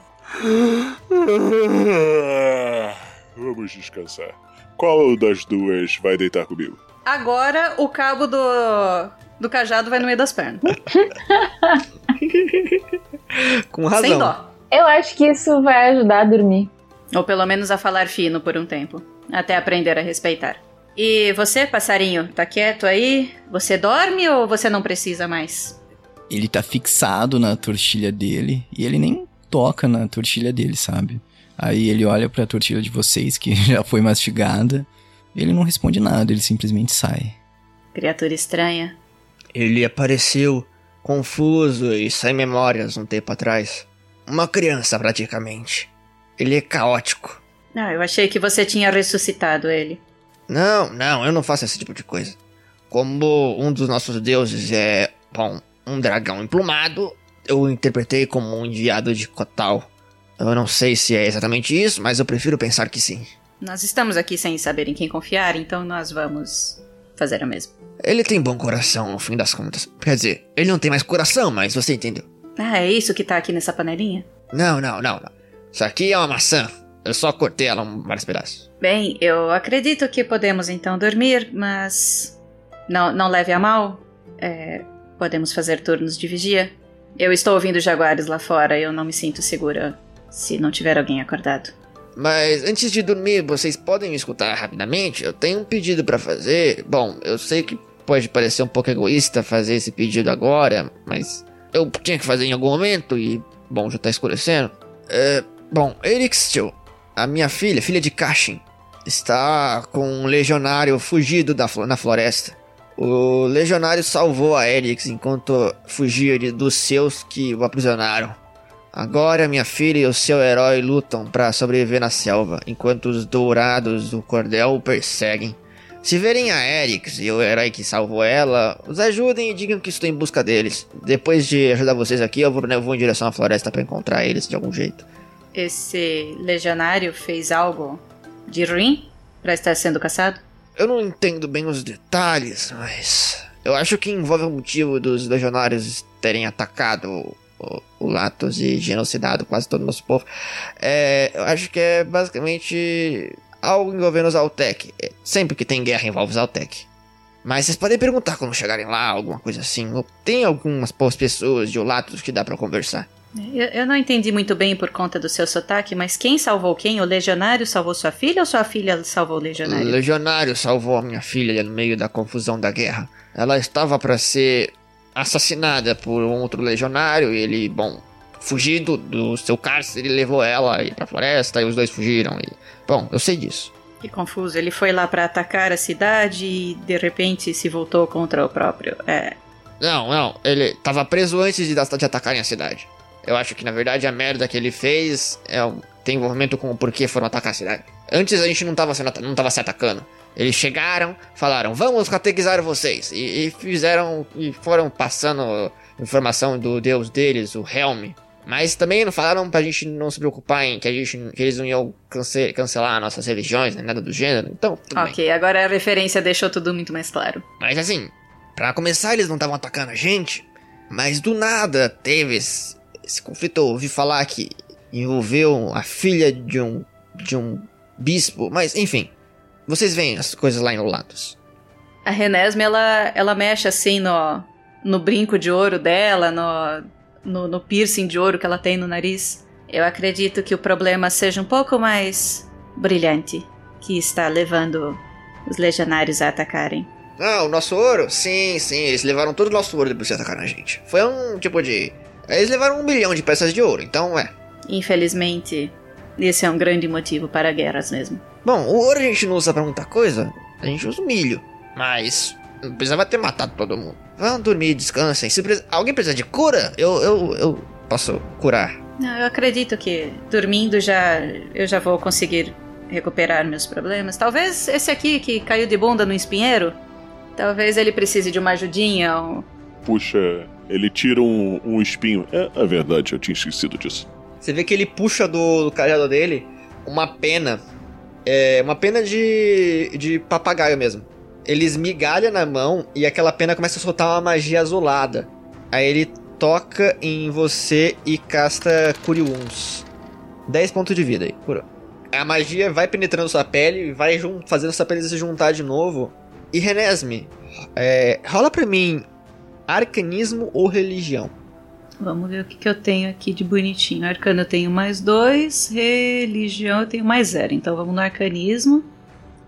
Vamos descansar. Qual das duas vai deitar comigo? Agora o cabo do, do cajado vai no meio das pernas. Com razão. Sem dó. Eu acho que isso vai ajudar a dormir. Ou pelo menos a falar fino por um tempo. Até aprender a respeitar. E você, passarinho, tá quieto aí? Você dorme ou você não precisa mais? Ele tá fixado na tortilha dele e ele nem toca na tortilha dele, sabe? Aí ele olha pra tortilha de vocês, que já foi mastigada. Ele não responde nada, ele simplesmente sai. Criatura estranha. Ele apareceu confuso e sem memórias um tempo atrás. Uma criança, praticamente. Ele é caótico. Não, eu achei que você tinha ressuscitado ele. Não, não, eu não faço esse tipo de coisa. Como um dos nossos deuses é, bom, um dragão emplumado, eu o interpretei como um enviado de Kotal. Eu não sei se é exatamente isso, mas eu prefiro pensar que sim. Nós estamos aqui sem saber em quem confiar, então nós vamos fazer o mesmo. Ele tem bom coração, no fim das contas. Quer dizer, ele não tem mais coração, mas você entendeu. Ah, é isso que tá aqui nessa panelinha? Não, não, não, não. Isso aqui é uma maçã. Eu só cortei ela em vários pedaços. Bem, eu acredito que podemos então dormir, mas. Não, não leve a mal. É, podemos fazer turnos de vigia. Eu estou ouvindo jaguares lá fora, eu não me sinto segura se não tiver alguém acordado. Mas antes de dormir, vocês podem me escutar rapidamente? Eu tenho um pedido para fazer. Bom, eu sei que pode parecer um pouco egoísta fazer esse pedido agora, mas eu tinha que fazer em algum momento e, bom, já tá escurecendo. É, bom, Erixtil, a minha filha, filha de Kashin, está com um legionário fugido da, na floresta. O legionário salvou a Erix enquanto fugia dos seus que o aprisionaram. Agora minha filha e o seu herói lutam para sobreviver na selva, enquanto os dourados do cordel o perseguem. Se verem a Erix e o herói que salvou ela, os ajudem e digam que estou em busca deles. Depois de ajudar vocês aqui, eu vou, eu vou em direção à floresta para encontrar eles de algum jeito. Esse legionário fez algo de ruim para estar sendo caçado? Eu não entendo bem os detalhes, mas eu acho que envolve o motivo dos legionários terem atacado o, o Latos e genocidado quase todo o nosso povo. É, eu acho que é basicamente algo envolvendo os Altec. É, sempre que tem guerra envolve os Altec. Mas vocês podem perguntar quando chegarem lá, alguma coisa assim. Ou tem algumas boas pessoas de Olatos que dá para conversar. Eu, eu, não entendi muito bem por conta do seu sotaque, mas quem salvou quem? O legionário salvou sua filha ou sua filha salvou o legionário? O legionário salvou a minha filha no meio da confusão da guerra. Ela estava para ser assassinada por um outro legionário e ele, bom, fugido do seu cárcere, ele levou ela aí pra floresta e os dois fugiram. E, bom, eu sei disso. Que confuso. Ele foi lá para atacar a cidade e de repente se voltou contra o próprio. É. Não, não. Ele tava preso antes de, de atacarem a cidade. Eu acho que na verdade a merda que ele fez é, tem envolvimento com o porquê foram atacar a cidade. Antes a gente não tava, sendo, não tava se atacando. Eles chegaram, falaram, vamos catequizar vocês. E, e fizeram, e foram passando informação do deus deles, o Helm. Mas também não falaram pra gente não se preocupar em que, a gente, que eles não iam cance cancelar nossas religiões, nem nada do gênero. Então, Ok, bem. agora a referência deixou tudo muito mais claro. Mas assim, para começar, eles não estavam atacando a gente. Mas do nada teve esse, esse conflito. Eu ouvi falar que envolveu a filha de um, de um bispo. Mas enfim, vocês veem as coisas lá em Olatos. A Renesme, ela, ela mexe assim no, no brinco de ouro dela, no, no, no piercing de ouro que ela tem no nariz. Eu acredito que o problema seja um pouco mais brilhante, que está levando os legionários a atacarem. Ah, o nosso ouro? Sim, sim, eles levaram todo o nosso ouro depois de atacar a gente. Foi um tipo de. Eles levaram um milhão de peças de ouro, então é. Infelizmente, esse é um grande motivo para guerras mesmo. Bom, o ouro a gente não usa pra muita coisa. A gente usa o milho. Mas não precisava ter matado todo mundo. Vão dormir, descansem. Se precisa- alguém precisa de cura, eu, eu, eu posso curar. Não, eu acredito que dormindo já eu já vou conseguir recuperar meus problemas. Talvez esse aqui que caiu de bunda no espinheiro, talvez ele precise de uma ajudinha. um- Puxa, ele tira um, um espinho. É, é verdade, eu tinha esquecido disso. Você vê que ele puxa do, do cajado dele uma pena. É uma pena de, de papagaio mesmo. Ele esmigalha na mão e aquela pena começa a soltar uma magia azulada. Aí ele toca em você e casta Curiuns. 10 pontos de vida aí, curou. A magia vai penetrando sua pele, vai fazendo sua pele se juntar de novo. E Renesme, é, rola pra mim arcanismo ou religião. Vamos ver o que, que eu tenho aqui de bonitinho. Arcano eu tenho mais dois, religião eu tenho mais zero. Então vamos no arcanismo.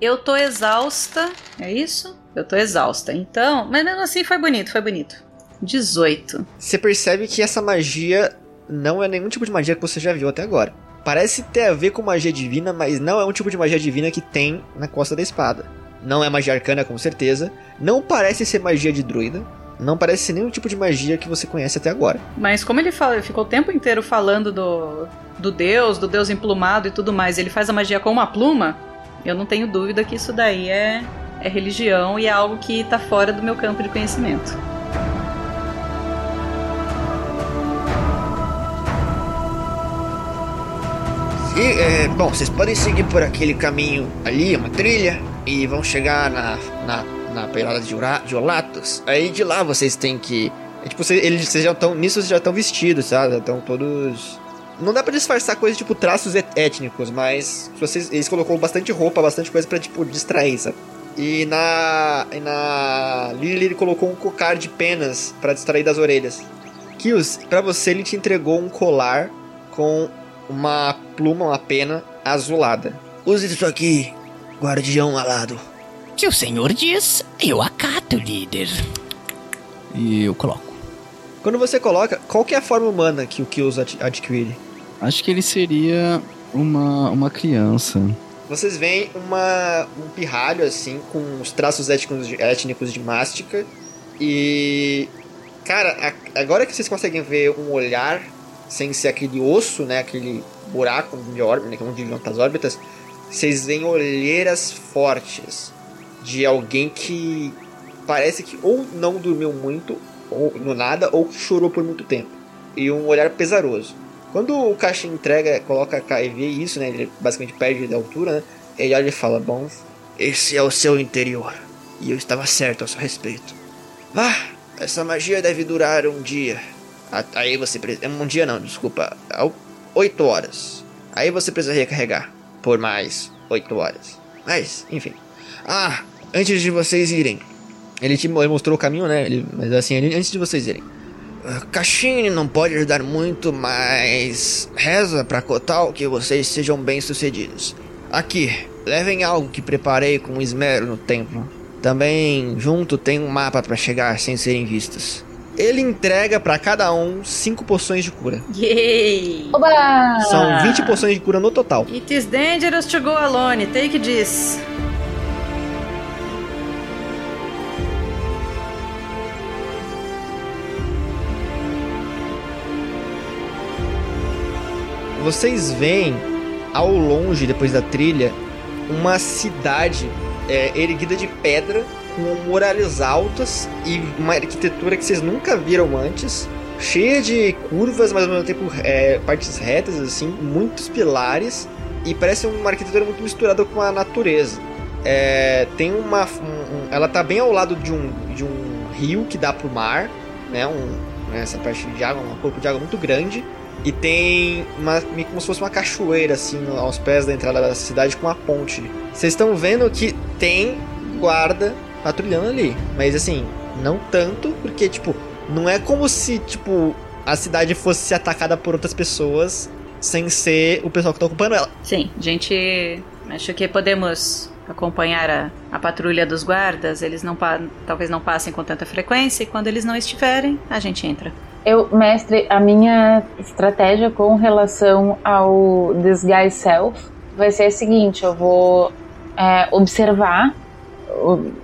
Eu tô exausta, é isso? Eu tô exausta. Então, mas mesmo assim foi bonito, foi bonito. 18. Você percebe que essa magia não é nenhum tipo de magia que você já viu até agora. Parece ter a ver com magia divina, mas não é um tipo de magia divina que tem na costa da espada. Não é magia arcana, com certeza. Não parece ser magia de druida. Não parece ser nenhum tipo de magia que você conhece até agora. Mas como ele fala, ele ficou o tempo inteiro falando do, do deus, do deus emplumado e tudo mais, ele faz a magia com uma pluma, eu não tenho dúvida que isso daí é, é religião e é algo que tá fora do meu campo de conhecimento. E, é, bom, vocês podem seguir por aquele caminho ali, uma trilha, e vão chegar na, na, na peirada de, Ura, de Olatos. Aí de lá vocês têm que. É, tipo, eles já estão. Nisso vocês já estão vestidos, sabe? Estão todos. Não dá pra disfarçar coisas tipo traços étnicos, mas vocês, eles colocou bastante roupa, bastante coisa pra, tipo, distrair, sabe? E na. E na. Lily ele colocou um cocar de penas pra distrair das orelhas. Kills, pra você ele te entregou um colar com uma pluma, uma pena azulada. Use isso aqui, guardião alado. Se o senhor diz, eu acato, líder. E eu coloco. Quando você coloca, qual que é a forma humana que o Kills ad- adquire? Acho que ele seria uma, uma criança. Vocês veem uma, um pirralho assim, com os traços étnicos de, étnicos de mástica. E. Cara, a- agora que vocês conseguem ver um olhar sem ser aquele osso, né? Aquele buraco de órbita, né, que é onde vão as órbitas. Vocês veem olheiras fortes de alguém que parece que ou não dormiu muito, ou no nada, ou que chorou por muito tempo. E um olhar pesaroso. Quando o Caixa entrega, coloca cá e isso, né? Ele basicamente perde de altura, né? Ele olha e fala: Bom, Esse é o seu interior. E eu estava certo a seu respeito. Vá, essa magia deve durar um dia. a- aí você precisa. Um dia não, desculpa. ao- Oito horas. Aí você precisa recarregar por mais oito horas. Mas, enfim. Ah, antes de vocês irem. Ele te mostrou o caminho, né? Ele- mas assim, antes de vocês irem. Caixine não pode ajudar muito, mas reza pra Kotal que vocês sejam bem-sucedidos. Aqui, levem algo que preparei com esmero no templo. Também junto tem um mapa pra chegar sem serem vistos. Ele entrega pra cada um cinco poções de cura. Yay! Oba! São 20 poções de cura no total. It is dangerous to go alone, take this. Vocês veem ao longe, depois da trilha, uma cidade é, erguida de pedra, com muralhas altas e uma arquitetura que vocês nunca viram antes, cheia de curvas, mas ao mesmo tempo é, partes retas, assim, muitos pilares, e parece uma arquitetura muito misturada com a natureza. É, tem uma. um- um- ela tá bem ao lado de um, de um rio que dá pro mar, né? Um, essa parte de água, um corpo de água muito grande. E tem uma, como se fosse uma cachoeira, assim, aos pés da entrada da cidade com uma ponte. Vocês estão vendo que tem guarda patrulhando ali. Mas assim, não tanto, porque, tipo, não é como se, tipo, a cidade fosse atacada por outras pessoas sem ser o pessoal que tá ocupando ela. Sim, gente. Acho que podemos acompanhar a, a patrulha dos guardas. Eles não talvez não passem com tanta frequência e quando eles não estiverem, a gente entra. Eu, mestre, a minha estratégia com relação ao Disguise Self vai ser a seguinte: eu vou é, observar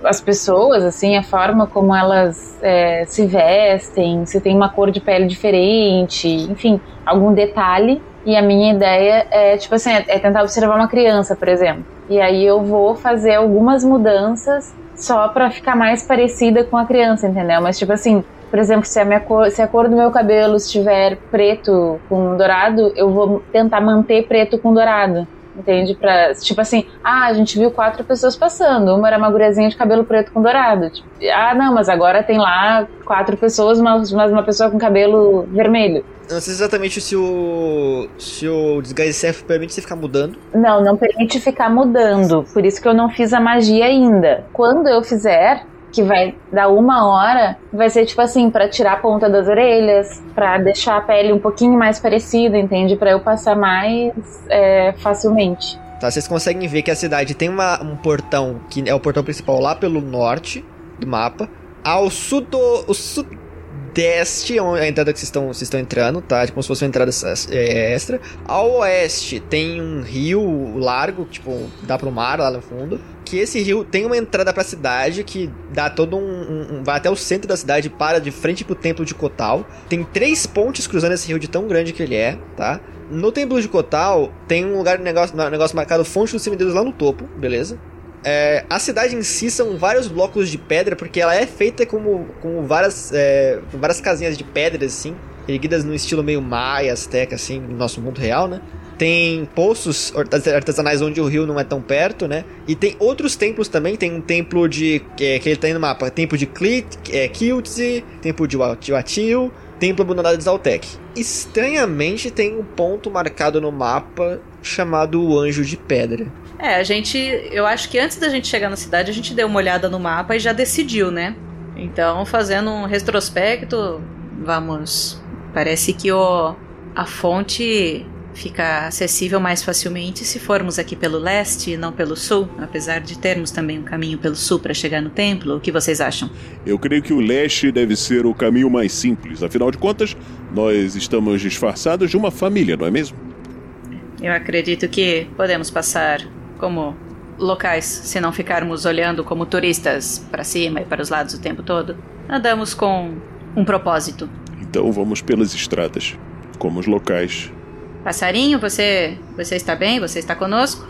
as pessoas, assim, a forma como elas é, se vestem, se tem uma cor de pele diferente, enfim, algum detalhe. E a minha ideia é, tipo assim, é é tentar observar uma criança, por exemplo. E aí eu vou fazer algumas mudanças só pra ficar mais parecida com a criança, entendeu? Mas tipo assim, por exemplo, se a, minha cor, se a cor do meu cabelo estiver preto com dourado, eu vou tentar manter preto com dourado. Entende? Pra, tipo assim, ah, a gente viu quatro pessoas passando. Uma era uma guriazinha de cabelo preto com dourado. Tipo, ah, não, mas agora tem lá quatro pessoas, mas, mas uma pessoa com cabelo vermelho. Não sei exatamente se o. se o Disguise Self permite você ficar mudando. Não, não permite ficar mudando. Por isso que eu não fiz a magia ainda. Quando eu fizer, que vai dar uma hora, vai ser tipo assim, pra tirar a ponta das orelhas, pra deixar a pele um pouquinho mais parecida, entende? Pra eu passar mais é, facilmente. Tá, vocês conseguem ver que a cidade tem uma, um portão, que é o portão principal lá pelo norte do mapa. Ao sudo, o sudeste, onde é a entrada que vocês estão, vocês estão entrando, tá? Como se fosse uma entrada é, extra. Ao oeste tem um rio largo, tipo, dá pro mar lá no fundo. Que esse rio tem uma entrada pra cidade que dá todo um, um- um- vai até o centro da cidade para de frente pro templo de Kotal. Tem três pontes cruzando esse rio de tão grande que ele é, tá? No templo de Kotal tem um lugar, negócio, negócio marcado Fonte dos Semideuses lá no topo, beleza? É, a cidade em si são vários blocos de pedra, porque ela é feita como, como várias, é, com várias casinhas de pedras, assim, erguidas no estilo meio maia, azteca, assim, no nosso mundo real, né? Tem poços artes- artesanais onde o rio não é tão perto, né? E tem outros templos também. Tem um templo de. é, que ele tá aí no mapa: Templo de Klit, é, Kiltze, Templo de Wat- de Watil, Templo Abandonado de Zaltek. Estranhamente, tem um ponto marcado no mapa chamado o Anjo de Pedra. É, a gente. Eu acho que antes da gente chegar na cidade, a gente deu uma olhada no mapa e já decidiu, né? Então, fazendo um retrospecto, vamos. Parece que o, a fonte fica acessível mais facilmente se formos aqui pelo leste e não pelo sul, apesar de termos também um caminho pelo sul para chegar no templo. O que vocês acham? Eu creio que o leste deve ser o caminho mais simples. Afinal de contas, nós estamos disfarçados de uma família, não é mesmo? Eu acredito que podemos passar como locais se não ficarmos olhando como turistas para cima e para os lados o tempo todo. Andamos com um propósito. Então vamos pelas estradas, como os locais. Passarinho, você, você está bem? Você está conosco?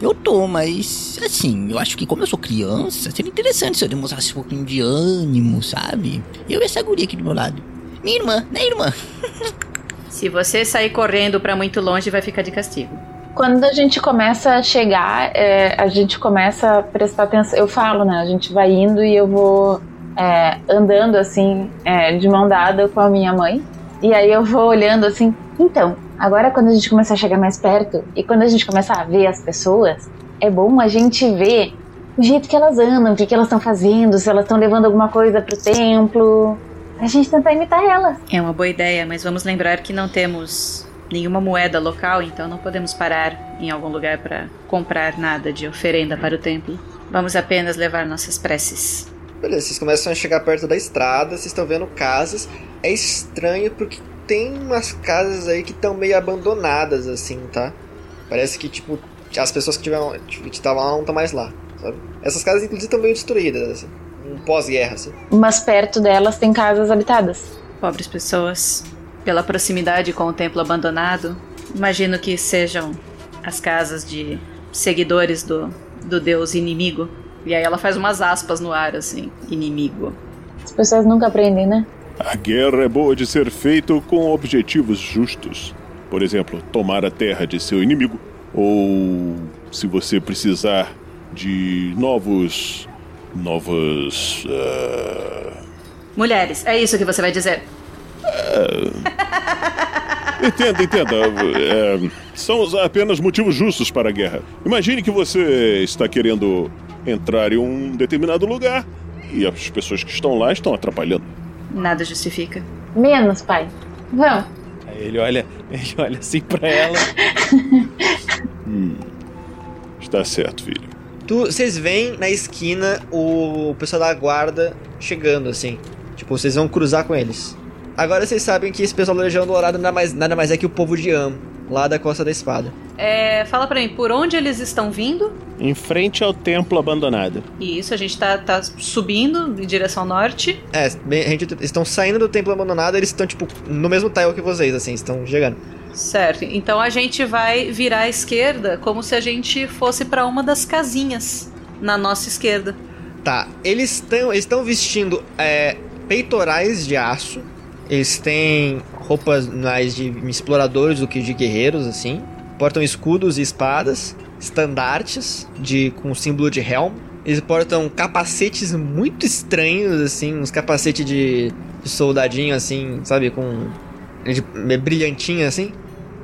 Eu tô, mas assim, eu acho que como eu sou criança, seria interessante se eu demonstrasse um pouquinho de ânimo, sabe? Eu e essa guria aqui do meu lado. Minha irmã, né, irmã? Se você sair correndo para muito longe, vai ficar de castigo. Quando a gente começa a chegar, é, a gente começa a prestar atenção. Eu falo, né? A gente vai indo e eu vou é, andando assim, é, de mão dada com a minha mãe. E aí eu vou olhando assim. Então, agora quando a gente começar a chegar mais perto e quando a gente começar a ver as pessoas, é bom a gente ver o jeito que elas andam, o que, que elas estão fazendo, se elas estão levando alguma coisa pro templo. A gente tentar imitar elas. É uma boa ideia, mas vamos lembrar que não temos nenhuma moeda local, então não podemos parar em algum lugar para comprar nada de oferenda para o templo. Vamos apenas levar nossas preces. Beleza, vocês começam a chegar perto da estrada, vocês estão vendo casas. É estranho porque tem umas casas aí que estão meio abandonadas, assim, tá? Parece que, tipo, as pessoas que tiveram, que estavam lá não estão mais lá, sabe? Essas casas, inclusive, estão meio destruídas, assim. Um pós-guerra, assim. Mas perto delas tem casas habitadas. Pobres pessoas, pela proximidade com o templo abandonado, imagino que sejam as casas de seguidores do, do deus inimigo. E aí ela faz umas aspas no ar, assim, inimigo. As pessoas nunca aprendem, né? A guerra é boa de ser feita com objetivos justos. Por exemplo, tomar a terra de seu inimigo. Ou, se você precisar de novos. novos. ah, Mulheres, é isso que você vai dizer. Entenda, entenda. é, são apenas motivos justos para a guerra. Imagine que você está querendo entrar em um determinado lugar e as pessoas que estão lá estão atrapalhando. Nada justifica. Menos, pai. Vamos. Aí ele olha, ele olha assim pra ela. Hum, está certo, filho. Tu, vocês veem na esquina o pessoal da guarda chegando, assim. Tipo, vocês vão cruzar com eles. Agora vocês sabem que esse pessoal da Legião Dourada nada mais, nada mais é que o povo de Am. lá da Costa da Espada. É, fala pra mim, por onde eles estão vindo? Em frente ao templo abandonado. Isso, a gente tá, tá subindo em direção ao norte. É, a gente eles estão saindo do templo abandonado, eles estão tipo no mesmo tile que vocês, assim, estão chegando. Certo, então a gente vai virar à esquerda como se a gente fosse pra uma das casinhas na nossa esquerda. Tá, eles estão eles estão vestindo é, peitorais de aço. Eles têm roupas mais de exploradores do que de guerreiros, assim. Portam escudos e espadas, estandartes de com símbolo de Helm. Eles portam capacetes muito estranhos, assim, uns capacetes de, de soldadinho, assim, sabe, com de, brilhantinho, assim.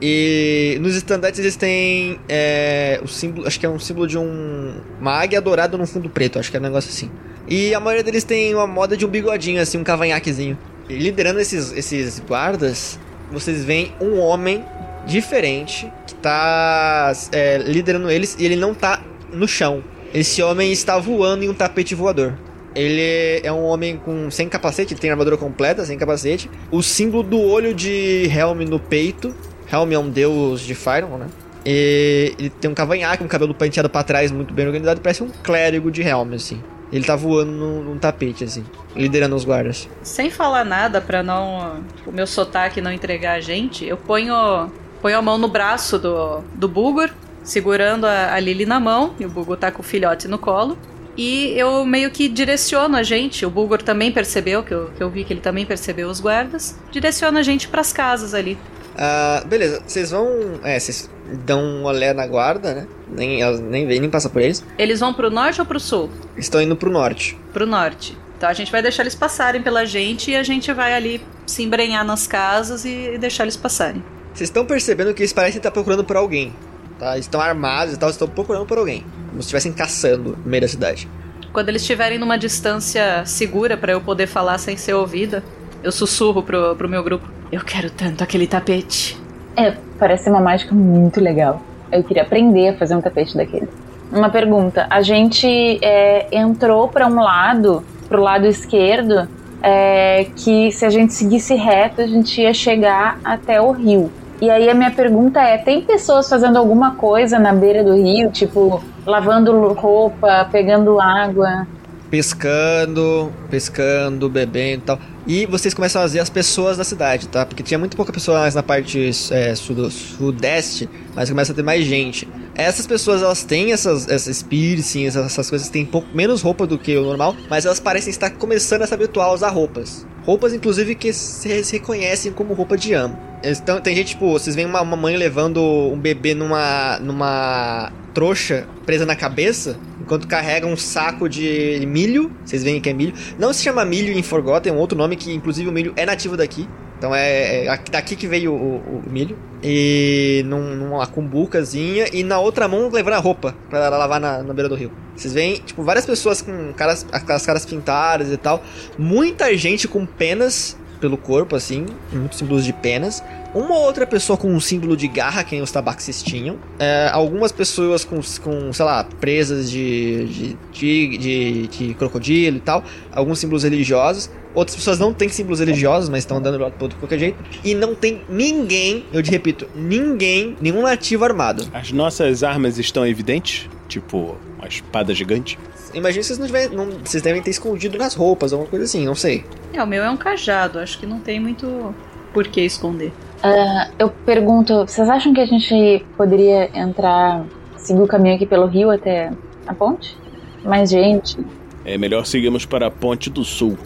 E nos estandartes eles têm é, o símbolo, acho que é um símbolo de um uma águia dourada no fundo preto, acho que é um negócio assim. E a maioria deles tem uma moda de um bigodinho, assim, um cavanhaquezinho. E liderando esses, esses guardas, vocês veem um homem diferente que tá é, liderando eles e ele não tá no chão. Esse homem está voando em um tapete voador. Ele é um homem com sem capacete, ele tem armadura completa, sem capacete. O símbolo do olho de Helm no peito. Helm é um deus de Fyron, né? E ele tem um cavanhaque, um cabelo penteado para trás, muito bem organizado, parece um clérigo de Helm, assim. Ele tá voando num, num, tapete, assim, liderando os guardas. Sem falar nada para não. o meu sotaque não entregar a gente, eu ponho, ponho a mão no braço do, do Bulgur, segurando a, a Lily na mão, e o Bulgur tá com o filhote no colo. E eu meio que direciono a gente, o Bulgur também percebeu, que eu, que eu vi que ele também percebeu os guardas, direciono a gente para as casas ali. Uh, beleza, vocês vão. É, vocês dão um olé na guarda, né? Nem, nem vem, nem passa por eles. Eles vão pro norte ou pro sul? Estão indo pro norte. Pro norte. Então a gente vai deixar eles passarem pela gente e a gente vai ali se embrenhar nas casas e deixar eles passarem. Vocês estão percebendo que eles parecem estar procurando por alguém. Tá? Eles estão armados e tal, estão procurando por alguém. Como se estivessem caçando no meio da cidade. Quando eles estiverem numa distância segura para eu poder falar sem ser ouvida, eu sussurro pro, pro meu grupo. Eu quero tanto aquele tapete. É, parece uma mágica muito legal. Eu queria aprender a fazer um tapete daquele. Uma pergunta: a gente é, entrou para um lado, pro lado esquerdo, é, que se a gente seguisse reto, a gente ia chegar até o rio. E aí a minha pergunta é: tem pessoas fazendo alguma coisa na beira do rio, tipo lavando roupa, pegando água? Pescando, pescando, bebendo e tal. E vocês começam a ver as pessoas da cidade, tá? Porque tinha muito pouca pessoa mais na parte é, sud sudeste, mas começa a ter mais gente. Essas pessoas, elas têm essas, essas piercings, essas coisas, têm pouco menos roupa do que o normal, mas elas parecem estar começando a se habituar a usar roupas. Roupas, inclusive, que se, reconhecem como roupa de amo. Então, tem gente, tipo, vocês veem uma, uma mãe levando um bebê numa, numa trouxa presa na cabeça, enquanto carrega um saco de milho. Vocês veem que é milho. Não se chama milho em Forgotten, é um outro nome que, inclusive, o milho é nativo daqui. Então é, é daqui que veio o, o, milho. E num, numa cumbucazinha. E na outra mão levando a roupa pra lavar na, na beira do rio. Vocês veem, tipo, várias pessoas com caras, aquelas caras pintadas e tal. Muita gente com penas pelo corpo, assim, muitos símbolos de penas. Uma outra pessoa com um símbolo de garra, que os tabaxis tinham. É, algumas pessoas com, com, sei lá, presas de, de, de, de, de crocodilo e tal. Alguns símbolos religiosos. Outras pessoas não têm símbolos religiosos, mas estão andando do de qualquer jeito. E não tem ninguém, eu te repito, ninguém, nenhum nativo armado. As nossas armas estão evidentes? Tipo, uma espada gigante? Imagina se vocês não tiverem. Não, vocês devem ter escondido nas roupas, alguma coisa assim, não sei. É, o meu é um cajado, acho que não tem muito por que esconder. Uh, eu pergunto, vocês acham que a gente poderia entrar, seguir o caminho aqui pelo rio até a ponte? Mais gente? É melhor seguirmos para a ponte do sul,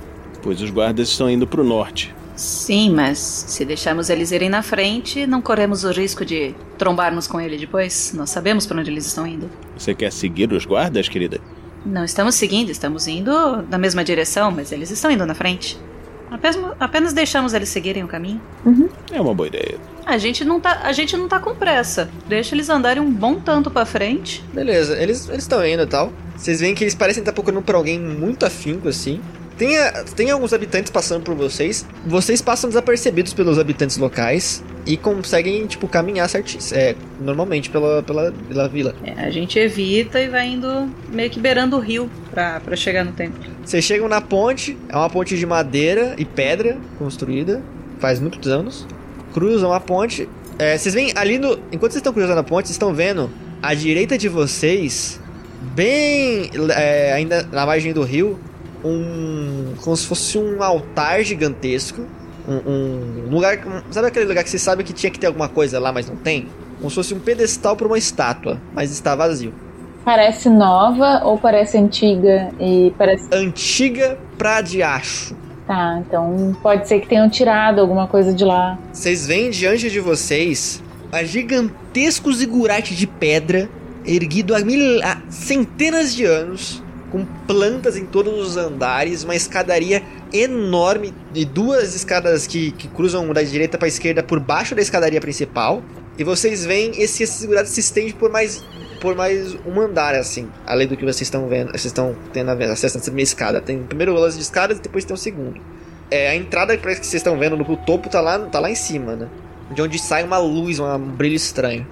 pois os guardas estão indo para o norte. Sim, mas se deixarmos eles irem na frente, não corremos o risco de trombarmos com ele depois. Nós sabemos para onde eles estão indo. Você quer seguir os guardas, querida? Não estamos seguindo, estamos indo na mesma direção, mas eles estão indo na frente. Apenas, apenas deixamos eles seguirem o caminho. Uhum. É uma boa ideia. A gente não tá, a gente não tá com pressa. Deixa eles andarem um bom tanto para frente. Beleza, eles estão indo e tal. Vocês veem que eles parecem estar procurando por alguém muito afinco assim. Tem, tem alguns habitantes passando por vocês. Vocês passam desapercebidos pelos habitantes locais e conseguem, tipo, caminhar certinho, é, normalmente pela, pela, pela vila. É, a gente evita e vai indo meio que beirando o rio pra, pra chegar no templo. Vocês chegam na ponte, é uma ponte de madeira e pedra construída, faz muitos anos. Cruzam a ponte É, vocês veem ali no. Enquanto vocês estão cruzando a ponte, vocês estão vendo à direita de vocês, bem é, ainda na margem do rio, um. como se fosse um altar gigantesco. Um, um lugar. Sabe aquele lugar que você sabe que tinha que ter alguma coisa lá, mas não tem? Como se fosse um pedestal para uma estátua, mas está vazio. Parece nova ou parece antiga e parece. Antiga pra diacho. Tá, então pode ser que tenham tirado alguma coisa de lá. Vocês veem diante de vocês a gigantesco zigurate de pedra erguido há, mil, há centenas de anos, com plantas em todos os andares, uma escadaria enorme e duas escadas que, que cruzam da direita para esquerda por baixo da escadaria principal. E vocês veem esse, esse zigurate se estende por mais por mais um andar, assim, além do que vocês estão vendo, vocês estão tendo acesso nessa minha escada. Tem o primeiro lance de escadas e depois tem o segundo. É, a entrada que vocês estão vendo no topo tá lá, tá lá em cima, né? De onde sai uma luz, um brilho estranho.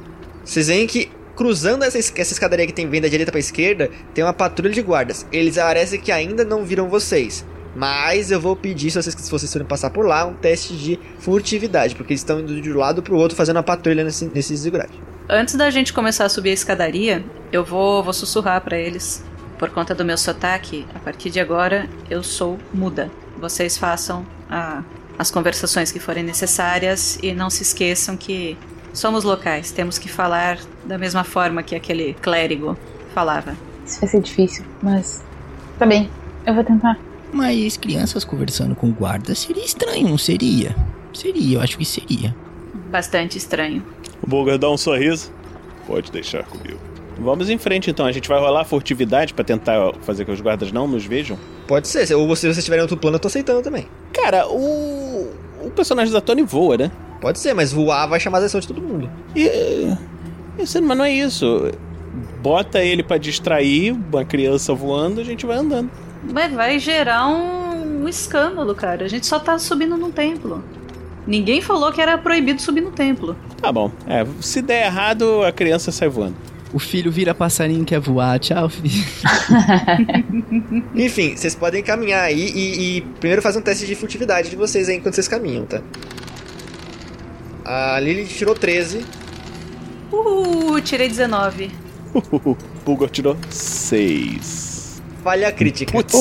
Vocês veem que cruzando essa, essa escadaria que tem vem da direita para esquerda, tem uma patrulha de guardas. Eles parecem que ainda não viram vocês. Mas eu vou pedir, se vocês, se vocês forem passar por lá, um teste de furtividade, porque eles estão indo de um lado pro outro fazendo a patrulha nesse, nesse. Antes da gente começar a subir a escadaria, eu vou, vou sussurrar para eles. Por conta do meu sotaque, a partir de agora eu sou muda. Vocês façam a, as conversações que forem necessárias e não se esqueçam que somos locais, temos que falar da mesma forma que aquele clérigo falava. Isso vai ser difícil, mas tá bem, eu vou tentar. Mas crianças conversando com guardas seria estranho, não seria? Seria, eu acho que seria. Bastante estranho. O Bulgar dá um sorriso. Pode deixar comigo. Vamos em frente então. A gente vai rolar furtividade para tentar fazer com que os guardas não nos vejam? Pode ser. Ou se vocês tiverem outro plano, eu tô aceitando também. Cara, o. O personagem da Tony voa, né? Pode ser, mas voar vai chamar a atenção de todo mundo. E. Isso, mas não é isso. Bota ele para distrair uma criança voando, a gente vai andando. Mas vai gerar um, um escândalo, cara. A gente só tá subindo num templo. Ninguém falou que era proibido subir no templo. Tá bom. É, se der errado, a criança sai voando. O filho vira passarinho quer voar. Tchau, filho. Enfim, vocês podem caminhar aí e, e primeiro fazer um teste de furtividade de vocês aí enquanto vocês caminham, tá? A Lily tirou 13. Uhul, tirei 19. O Bulgar tirou 6. Falha crítica. Putz.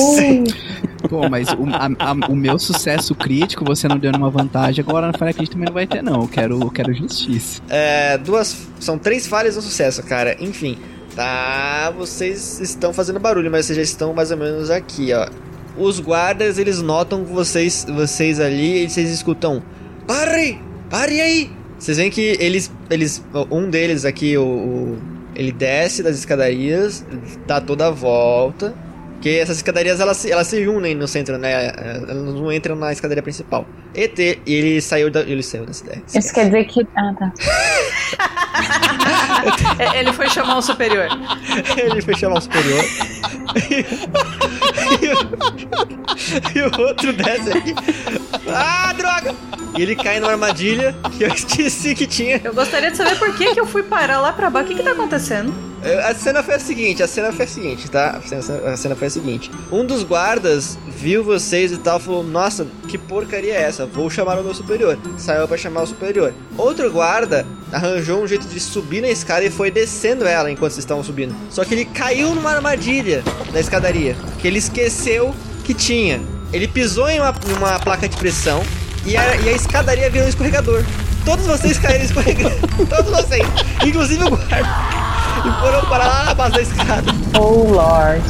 Pô, mas o, a- a- o meu sucesso crítico você não deu nenhuma vantagem, agora na falha crítica também não vai ter, não. Eu quero, eu quero justiça. É, duas. São três falhas e um sucesso, cara. Enfim, tá. Vocês estão fazendo barulho, mas vocês já estão mais ou menos aqui, ó. Os guardas, eles notam vocês, vocês ali e vocês escutam. Pare! Pare aí! Vocês veem que eles. eles um deles aqui, o, o- ele desce das escadarias, dá toda a volta. Porque essas escadarias elas, se- elas se unem no centro, né? Elas não entram na escadaria principal. ET, ele saiu da. Ele saiu da cidade. Isso quer dizer que. Ah, tá. É, Ele foi chamar o superior. ele foi chamar o superior. e, o, outro desce aqui. Ah, droga! E ele cai numa armadilha que eu esqueci que tinha. Eu gostaria de saber por que, que eu fui parar lá pra baixo. O que, que tá acontecendo? A cena foi a seguinte, a cena foi a seguinte, tá? A cena, a cena foi a seguinte. Um dos guardas viu vocês e tal, falou, nossa, que porcaria é essa? Vou chamar o meu superior. Saiu pra chamar o superior. Outro guarda arranjou um jeito de subir na escada e foi descendo ela enquanto vocês estavam subindo. Só que ele caiu numa armadilha da escadaria, que ele esqueceu que tinha. Ele pisou em uma, em uma placa de pressão e a, e a escadaria virou um escorregador. Todos vocês caíram escorregando. Todos vocês. Inclusive o guarda. E foram parar lá na base da escada. Oh, Lord.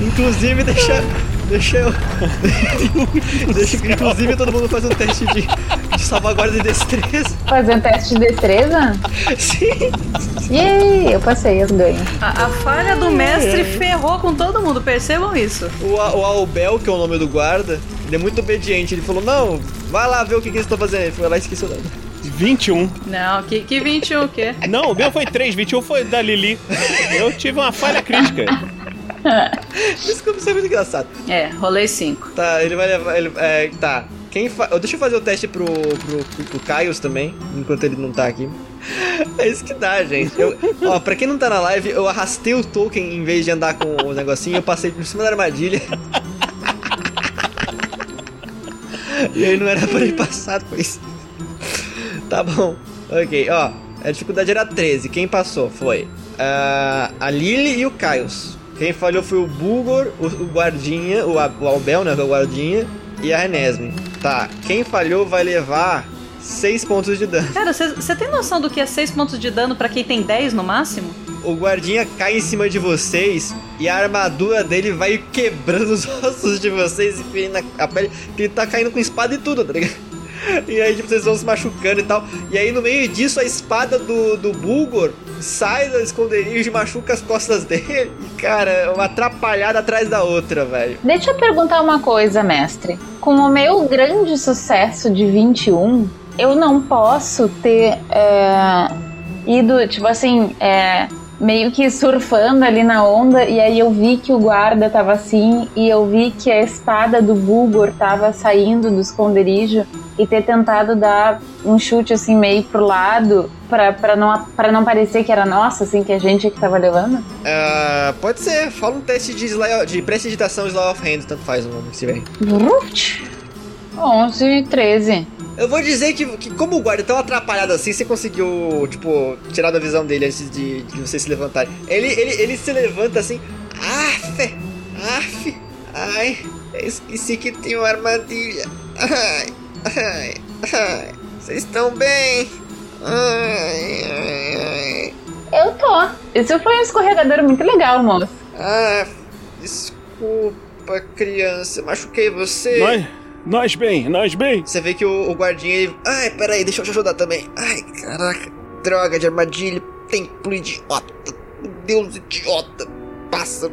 Inclusive, deixa. Deixa eu. deixa, inclusive, todo mundo faz um teste de, de salvaguarda de destreza. Fazer um teste de destreza? Sim. Yay, eu passei, eu ganho. A, a falha do mestre ferrou com todo mundo, percebam isso. O, o Albel, que é o nome do guarda, ele é muito obediente. Ele falou: Não, vai lá ver o que, que eles estão fazendo. Ele foi lá e esqueceu nada. 21. Não, que, que 21 o quê? Não, o meu foi 3, 21 foi da Lili. Eu tive uma falha crítica. Desculpa, isso é muito engraçado. É, rolei 5. Tá, ele vai levar. Ele, é, tá. Quem fa... Deixa eu fazer o teste pro, pro, pro, pro Caios também, enquanto ele não tá aqui. É isso que dá, gente. Eu, ó, pra quem não tá na live, eu arrastei o token em vez de andar com o negocinho, eu passei por cima da armadilha. e aí não era pra ele passar, pois. Tá bom. Ok, ó. A dificuldade era 13. Quem passou foi ah, a Lily e o Kaios. Quem falhou foi o Bulgor, o, o Guardinha, o, o Albel, né? é O Guardinha, e a Renesme. Tá, quem falhou vai levar 6 pontos de dano. Cara, você tem noção do que é 6 pontos de dano pra quem tem 10 no máximo? O guardinha cai em cima de vocês e a armadura dele vai quebrando os ossos de vocês e ferindo a a pele, que ele tá caindo com espada e tudo, tá ligado? E aí, tipo, vocês vão se machucando e tal. E aí, no meio disso, a espada do, do Bulgor sai do esconderijo e machuca as costas dele. Cara, é uma atrapalhada atrás da outra, velho. Deixa eu perguntar uma coisa, mestre. Com o meu grande sucesso de 21, eu não posso ter é, ido, tipo assim, é, meio que surfando ali na onda, e aí eu vi que o guarda tava assim, e eu vi que a espada do Bulgor tava saindo do esconderijo, e ter tentado dar um chute assim meio pro lado, pra, pra, não, pra não parecer que era nossa, assim, que a gente que tava levando. Ah, pode ser, fala um teste de, de prestidigitação Slaw of Hand, tanto faz o nome que se vem. Vrut. 11, 13. Eu vou dizer que, que como o guarda é tão atrapalhado assim, você conseguiu, tipo, tirar da visão dele antes de, de vocês se levantarem. Ele, ele, ele se levanta assim, af, af, ai, esqueci que tem uma armadilha. Ai, ai, ai, vocês estão bem? Ai, ai, ai. Eu tô. Isso foi um escorregador muito legal, moço. Ah, desculpa, criança, machuquei você. Nós, nós bem, nós bem. Você vê que o, o guardinha ele. Ai, peraí, deixa eu te ajudar também. Ai, caraca, droga de armadilha, templo idiota. Deus idiota, pássaro,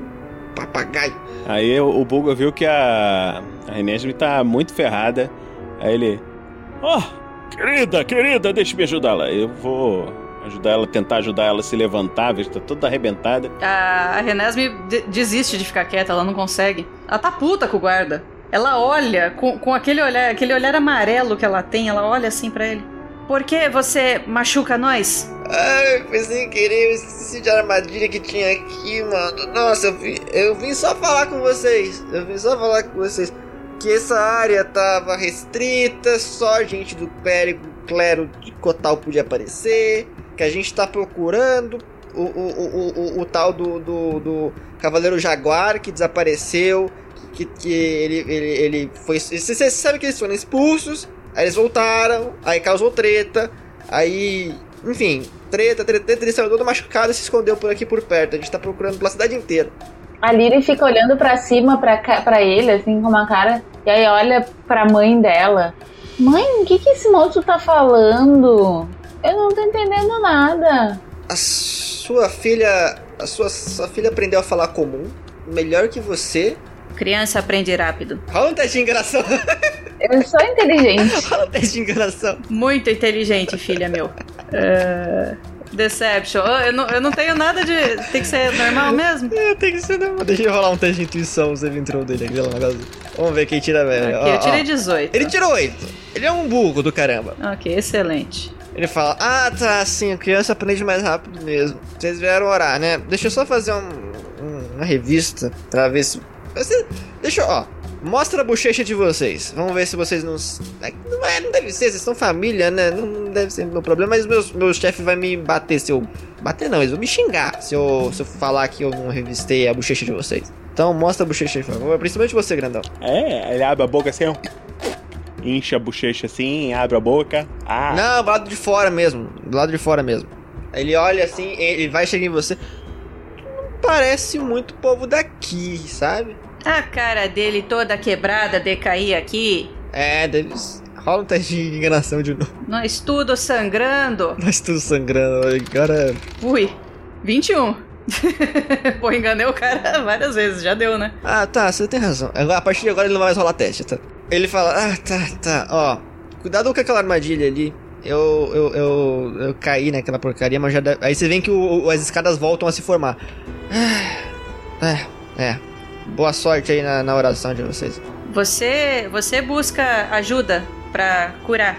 papagaio. Aí o, o Bulga viu que a, a Renesme tá muito ferrada. Aí ele. Ó, querida, querida, deixa eu me ajudá-la. Eu vou ajudar ela, tentar ajudar ela a se levantar, ver que tá toda arrebentada. A, a Renesme de- desiste de ficar quieta, ela não consegue. Ela tá puta com o guarda. Ela olha com, com aquele olhar, aquele olhar amarelo que ela tem, ela olha assim pra ele. Por que você machuca nós? Ai, foi sem querer, eu esqueci de armadilha que tinha aqui, mano. Nossa, eu vim, eu vim só falar com vocês. Eu vim só falar com vocês que essa área tava restrita, só gente do clérigo, clero de Cotal podia aparecer. Que a gente tá procurando o, o, o, o, o tal do, do, do Cavaleiro Jaguar que desapareceu. Que, que ele, ele, ele foi. Você sabe que eles foram expulsos, aí eles voltaram, aí causou treta, aí enfim, treta, treta, treta, ele saiu todo machucado e se escondeu por aqui por perto. A gente tá procurando pela cidade inteira. A Lily fica olhando pra cima, pra ele, assim, com uma cara. E aí olha pra mãe dela. Mãe, o que que esse moço tá falando? Eu não tô entendendo nada. A sua filha. A sua, sua filha aprendeu a falar comum. Melhor que você. Criança aprende rápido. Rola um teste de enganação. Eu sou inteligente. Rola um teste de enganação. Muito inteligente, filha meu. É, Deception. Oh, Eu não, eu não tenho nada de. Tem que ser normal mesmo? É, tem que ser normal. Deixa eu rolar um teste de intuição, o save intro dele aqui. lá no negócio. Vamos ver quem tira velho. Aqui, eu tirei 18. Ele tirou 8. Ele é um burro do caramba. Ok, excelente. Ele fala: Ah, tá, sim, a criança aprende mais rápido mesmo. Vocês vieram orar, né? Deixa eu só fazer um, um- uma revista pra ver se. Você, deixa eu, ó. Mostra a bochecha de vocês. Vamos ver se vocês não. é, Não, é, não deve ser, vocês são família, né? Não, não deve ser meu problema, mas meus, meu chefe vai me bater se eu. Bater não, eles vão me xingar se eu, se eu falar que eu não revistei a bochecha de vocês. Então mostra a bochecha, por favor. Principalmente você, grandão. É, ele abre a boca assim, ó. Incha a bochecha assim, abre a boca. Ah, Não, do lado de fora mesmo. Do lado de fora mesmo. Ele olha assim, ele vai chegar em você. Não parece muito povo daqui, sabe? A cara dele toda quebrada de cair aqui. É, deles. Rola um teste de enganação de novo. Nós tudo sangrando. Nós tudo sangrando. Agora. Ui, 21. Pô, enganei o cara várias vezes, já deu, né? Ah, tá, você tem razão. A partir de agora ele não vai mais rolar teste, tá? Ele fala, ah, tá, tá, ó. Cuidado com aquela armadilha ali. Eu, eu, eu, eu caí naquela porcaria, mas já. Aí você vê que o- o- as escadas voltam a se formar. Ah, É, é. Boa sorte aí na, na oração de vocês. Você, você busca ajuda pra curar.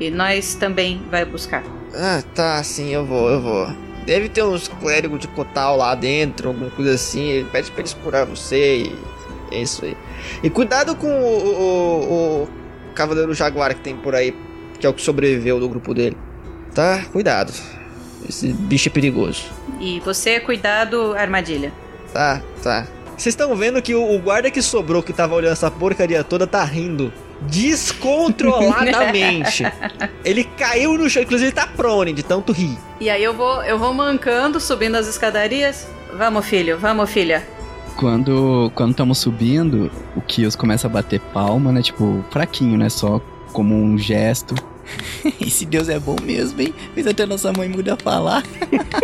E nós também vai buscar. Ah, tá, sim, eu vou, eu vou. Deve ter uns clérigos de cotal lá dentro, alguma coisa assim. Ele pede pra eles curar você e é isso aí. E cuidado com o, o, o Cavaleiro Jaguar que tem por aí, que é o que sobreviveu do grupo dele. Tá? Cuidado. Esse bicho é perigoso. E você, cuidado, armadilha. Tá, tá. Vocês estão vendo que o o guarda que sobrou, que tava olhando essa porcaria toda, tá rindo descontroladamente. ele caiu no chão, inclusive ele tá prone de tanto rir. E aí eu vou, eu vou mancando, subindo as escadarias. Vamos, filho, vamos, filha. Quando quando estamos subindo, o Kios começa a bater palma, né? Tipo, fraquinho, né? Só como um gesto. Esse Deus é bom mesmo, hein? Fez até nossa mãe muda a falar.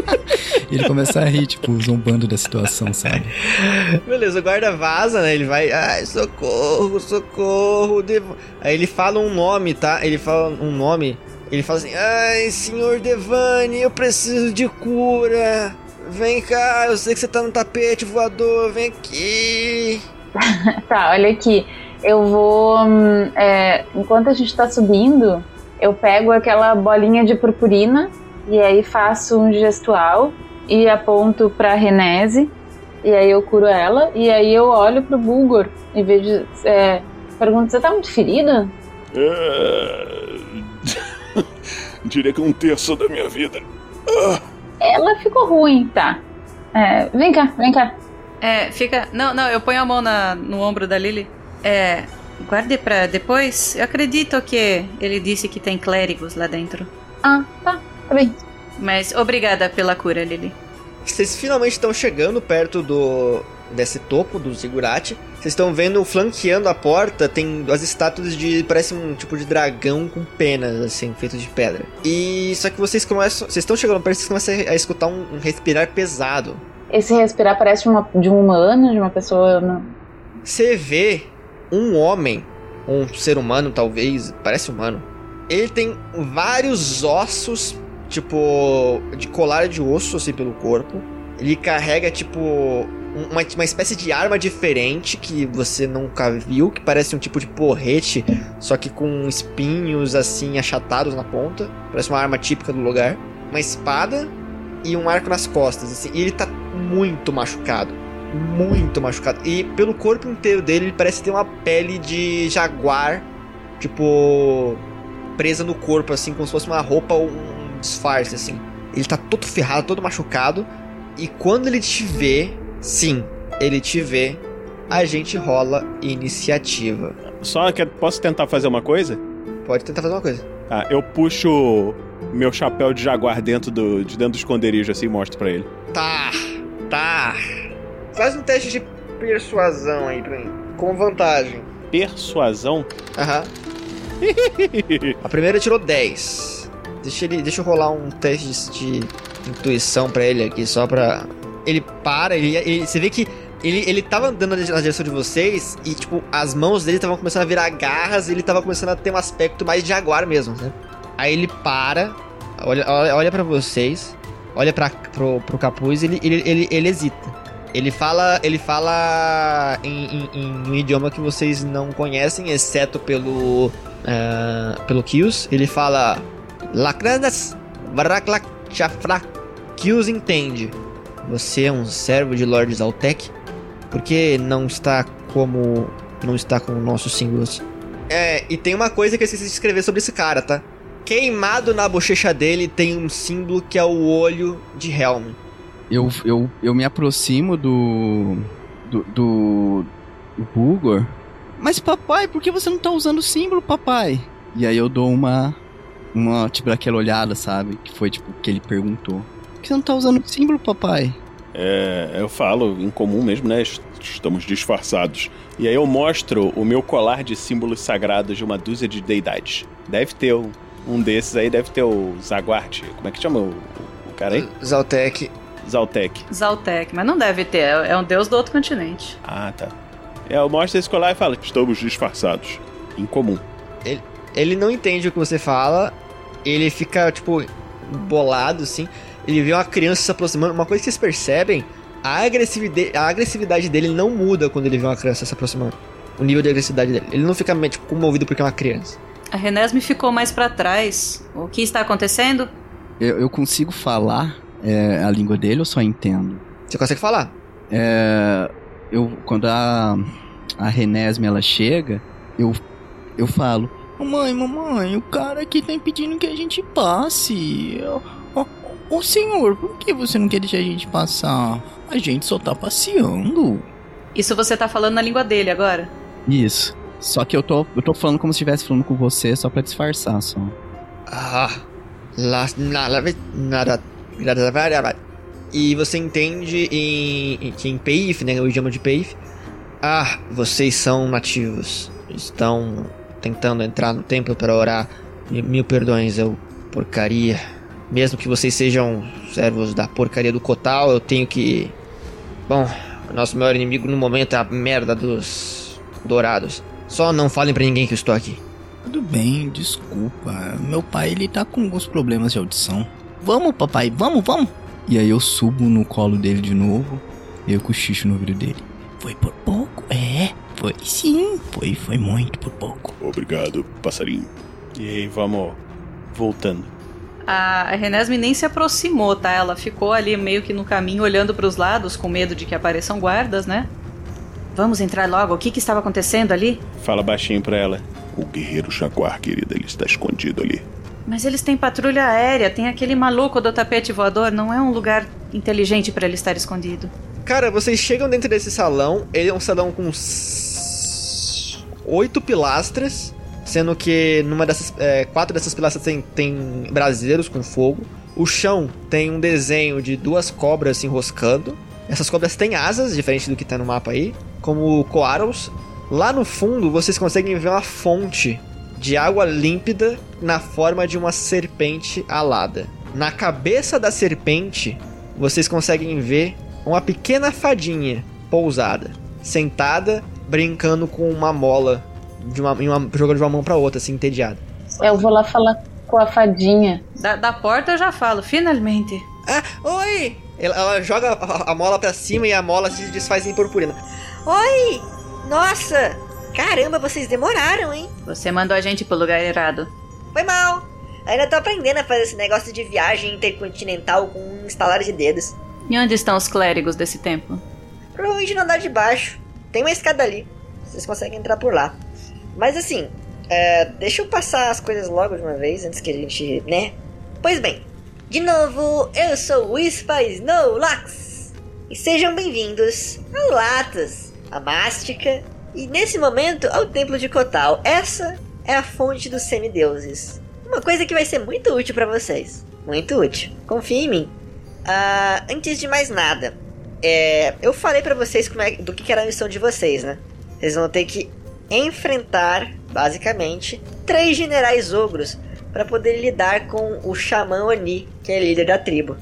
ele começa a rir, tipo, zombando da situação, sabe? Beleza, o guarda vaza, né? Ele vai, ai, socorro, socorro. devo-" Aí ele fala um nome, tá? Ele fala um nome. Ele fala assim: Ai, senhor Devane, eu preciso de cura. Vem cá, eu sei que você tá no tapete voador, vem aqui. Tá, olha aqui. Eu vou. hum, é, enquanto a gente tá subindo, eu pego aquela bolinha de purpurina e aí faço um gestual e aponto pra Renese. E aí eu curo ela. E aí eu olho pro Bulgor e vejo. É, pergunto: Você tá muito ferida? É... Diria que um terço da minha vida. Ela ficou ruim, tá. É, vem cá, vem cá. É, fica. Não, não, eu ponho a mão na, no ombro da Lily. É. Guarde pra depois. Eu acredito que ele disse que tem clérigos lá dentro. Ah, tá, tá bem. Mas obrigada pela cura, Lily. Vocês finalmente estão chegando perto do desse topo do zigurate. Vocês estão vendo flanqueando a porta, tem as estátuas de parece um tipo de dragão com penas assim, feito de pedra. E só que vocês começam, vocês estão chegando perto, vocês começam a escutar um, um respirar pesado. Esse respirar parece de, uma, de um humano, de uma pessoa. Não. Você vê um homem, um ser humano talvez, parece humano. Ele tem vários ossos, tipo, de colar de osso assim pelo corpo. Ele carrega tipo uma, uma espécie de arma diferente que você nunca viu, que parece um tipo de porrete, só que com espinhos assim achatados na ponta. Parece uma arma típica do lugar. Uma espada e um arco nas costas, assim. E ele tá muito machucado. Muito machucado. E pelo corpo inteiro dele, ele parece ter uma pele de jaguar, tipo, presa no corpo, assim, como se fosse uma roupa ou um disfarce, assim. Ele tá todo ferrado, todo machucado. E quando ele te vê, sim, ele te vê, a gente rola iniciativa. Só que posso tentar fazer uma coisa? Pode tentar fazer uma coisa. Tá, eu puxo meu chapéu de jaguar dentro do, de dentro do esconderijo assim e mostro pra ele. Tá, tá. Faz um teste de persuasão aí pra mim. Com vantagem. Persuasão? Aham. A primeira tirou 10. Deixa, ele, deixa eu rolar um teste de, de intuição pra ele aqui, só pra. Ele para, ele, ele- você vê que ele, ele tava andando na direção de vocês e, tipo, as mãos dele estavam começando a virar garras e ele tava começando a ter um aspecto mais de jaguar mesmo, né? Aí ele para, olha, olha, olha pra vocês, olha pra, pro, pro capuz e ele, ele, ele, ele hesita. Ele fala, ele fala em, em- em um idioma que vocês não conhecem, exceto pelo ah, pelo Kios. Ele fala Lacranas Varaklak Chafra. Kios entende. Você é um servo de Lord Zaltek? Por que não está como não está com nossos símbolos? É, e tem uma coisa que eu esqueci de escrever sobre esse cara, tá? Queimado na bochecha dele tem um símbolo que é o olho de Helm. Eu, eu, eu me aproximo do. do. do. do Bulgor. Mas papai, por que você não tá usando o símbolo, papai? E aí eu dou uma. uma. tipo aquela olhada, sabe? Que foi tipo que ele perguntou. Por que você não tá usando o símbolo, papai? É, eu falo em comum mesmo, né? Est- Estamos disfarçados. E aí eu mostro o meu colar de símbolos sagrados de uma dúzia de deidades. Deve ter um, um desses aí, deve ter o Zaguarte. Como é que chama o, o cara aí? Zaltek. Zaltek. Zaltek, mas não deve ter, é é um deus do outro continente. Ah, tá. É, eu mostro esse colar e falo, estamos disfarçados. Em comum. Ele, ele não entende o que você fala. Ele fica, tipo, bolado, assim. Ele vê uma criança se aproximando. Uma coisa que vocês percebem: a agressividade, a agressividade dele não muda quando ele vê uma criança se aproximando. O nível de agressividade dele. Ele não fica tipo, comovido porque é uma criança. A Renesme ficou mais pra trás. O que está acontecendo? Eu, eu consigo falar é, a língua dele ou só entendo? Você consegue falar? É, eu, quando a, a Renesme ela chega, eu, eu falo: Mamãe, mamãe, o cara aqui tá impedindo que a gente passe. Ô, ô, senhor, por que você não quer deixar a gente passar? A gente só tá passeando. Isso você tá falando na língua dele agora? Isso. Só que eu tô, eu tô falando como se estivesse falando com você só pra disfarçar, só. Ah, lá, nada, nada, nada, E você entende em, que em Peif, né, o idioma de Peif, ah, vocês são nativos, estão tentando entrar no templo para orar. Mil perdões, eu porcaria. Mesmo que vocês sejam servos da porcaria do Kotal, eu tenho que. Bom, o nosso maior inimigo no momento é a merda dos dourados. Só não falem para ninguém que eu estou aqui. Tudo bem, desculpa. Meu pai, ele tá com alguns problemas de audição. Vamos, papai, vamos, vamos. E aí eu subo no colo dele de novo e eu cochicho no ouvido dele. Foi por pouco, é. Foi sim, foi, foi muito por pouco. Obrigado, passarinho. E aí, vamos voltando. A Renesme nem se aproximou, tá? Ela ficou ali meio que no caminho olhando para os lados com medo de que apareçam guardas, né? Vamos entrar logo. O que, que estava acontecendo ali? Fala baixinho pra ela. O guerreiro jaguar, querida, ele está escondido ali. Mas eles têm patrulha aérea, tem aquele maluco do tapete voador, não é um lugar inteligente para ele estar escondido. Cara, vocês chegam dentro desse salão, ele é um salão com oito pilastras, sendo que numa dessas é, quatro dessas pilastras tem, tem braseiros com fogo. O chão tem um desenho de duas cobras se enroscando. Essas cobras têm asas, diferente do que tá no mapa aí, como coarals. Lá no fundo, vocês conseguem ver uma fonte de água límpida na forma de uma serpente alada. Na cabeça da serpente, vocês conseguem ver uma pequena fadinha pousada, sentada, brincando com uma mola, de uma, uma, jogando de uma mão para outra, assim, entediada. Eu vou lá falar com a fadinha. Da, da porta eu já falo, finalmente. Ah, oi! Ela, ela joga a, a mola para cima e a mola se desfaz em purpurina. Oi! Nossa! Caramba, vocês demoraram, hein? Você mandou a gente pro lugar errado. Foi mal. Ainda tô aprendendo a fazer esse negócio de viagem intercontinental com um instalar de dedos. E onde estão os clérigos desse templo? Provavelmente no andar de baixo. Tem uma escada ali. Vocês conseguem entrar por lá. Mas assim, é, deixa eu passar as coisas logo de uma vez, antes que a gente, né? Pois bem, de novo, eu sou o Ispa Snowlax. E sejam bem-vindos ao Latas, a Mástica e nesse momento ao Templo de Kotal. Essa é a fonte dos semideuses. Uma coisa que vai ser muito útil para vocês. Muito útil. Confie em mim. Uh, antes de mais nada, é, eu falei para vocês é, do que era a missão de vocês, né? Vocês vão ter que enfrentar, basicamente, três generais ogros para poder lidar com o Xamã Oni, que é líder da tribo.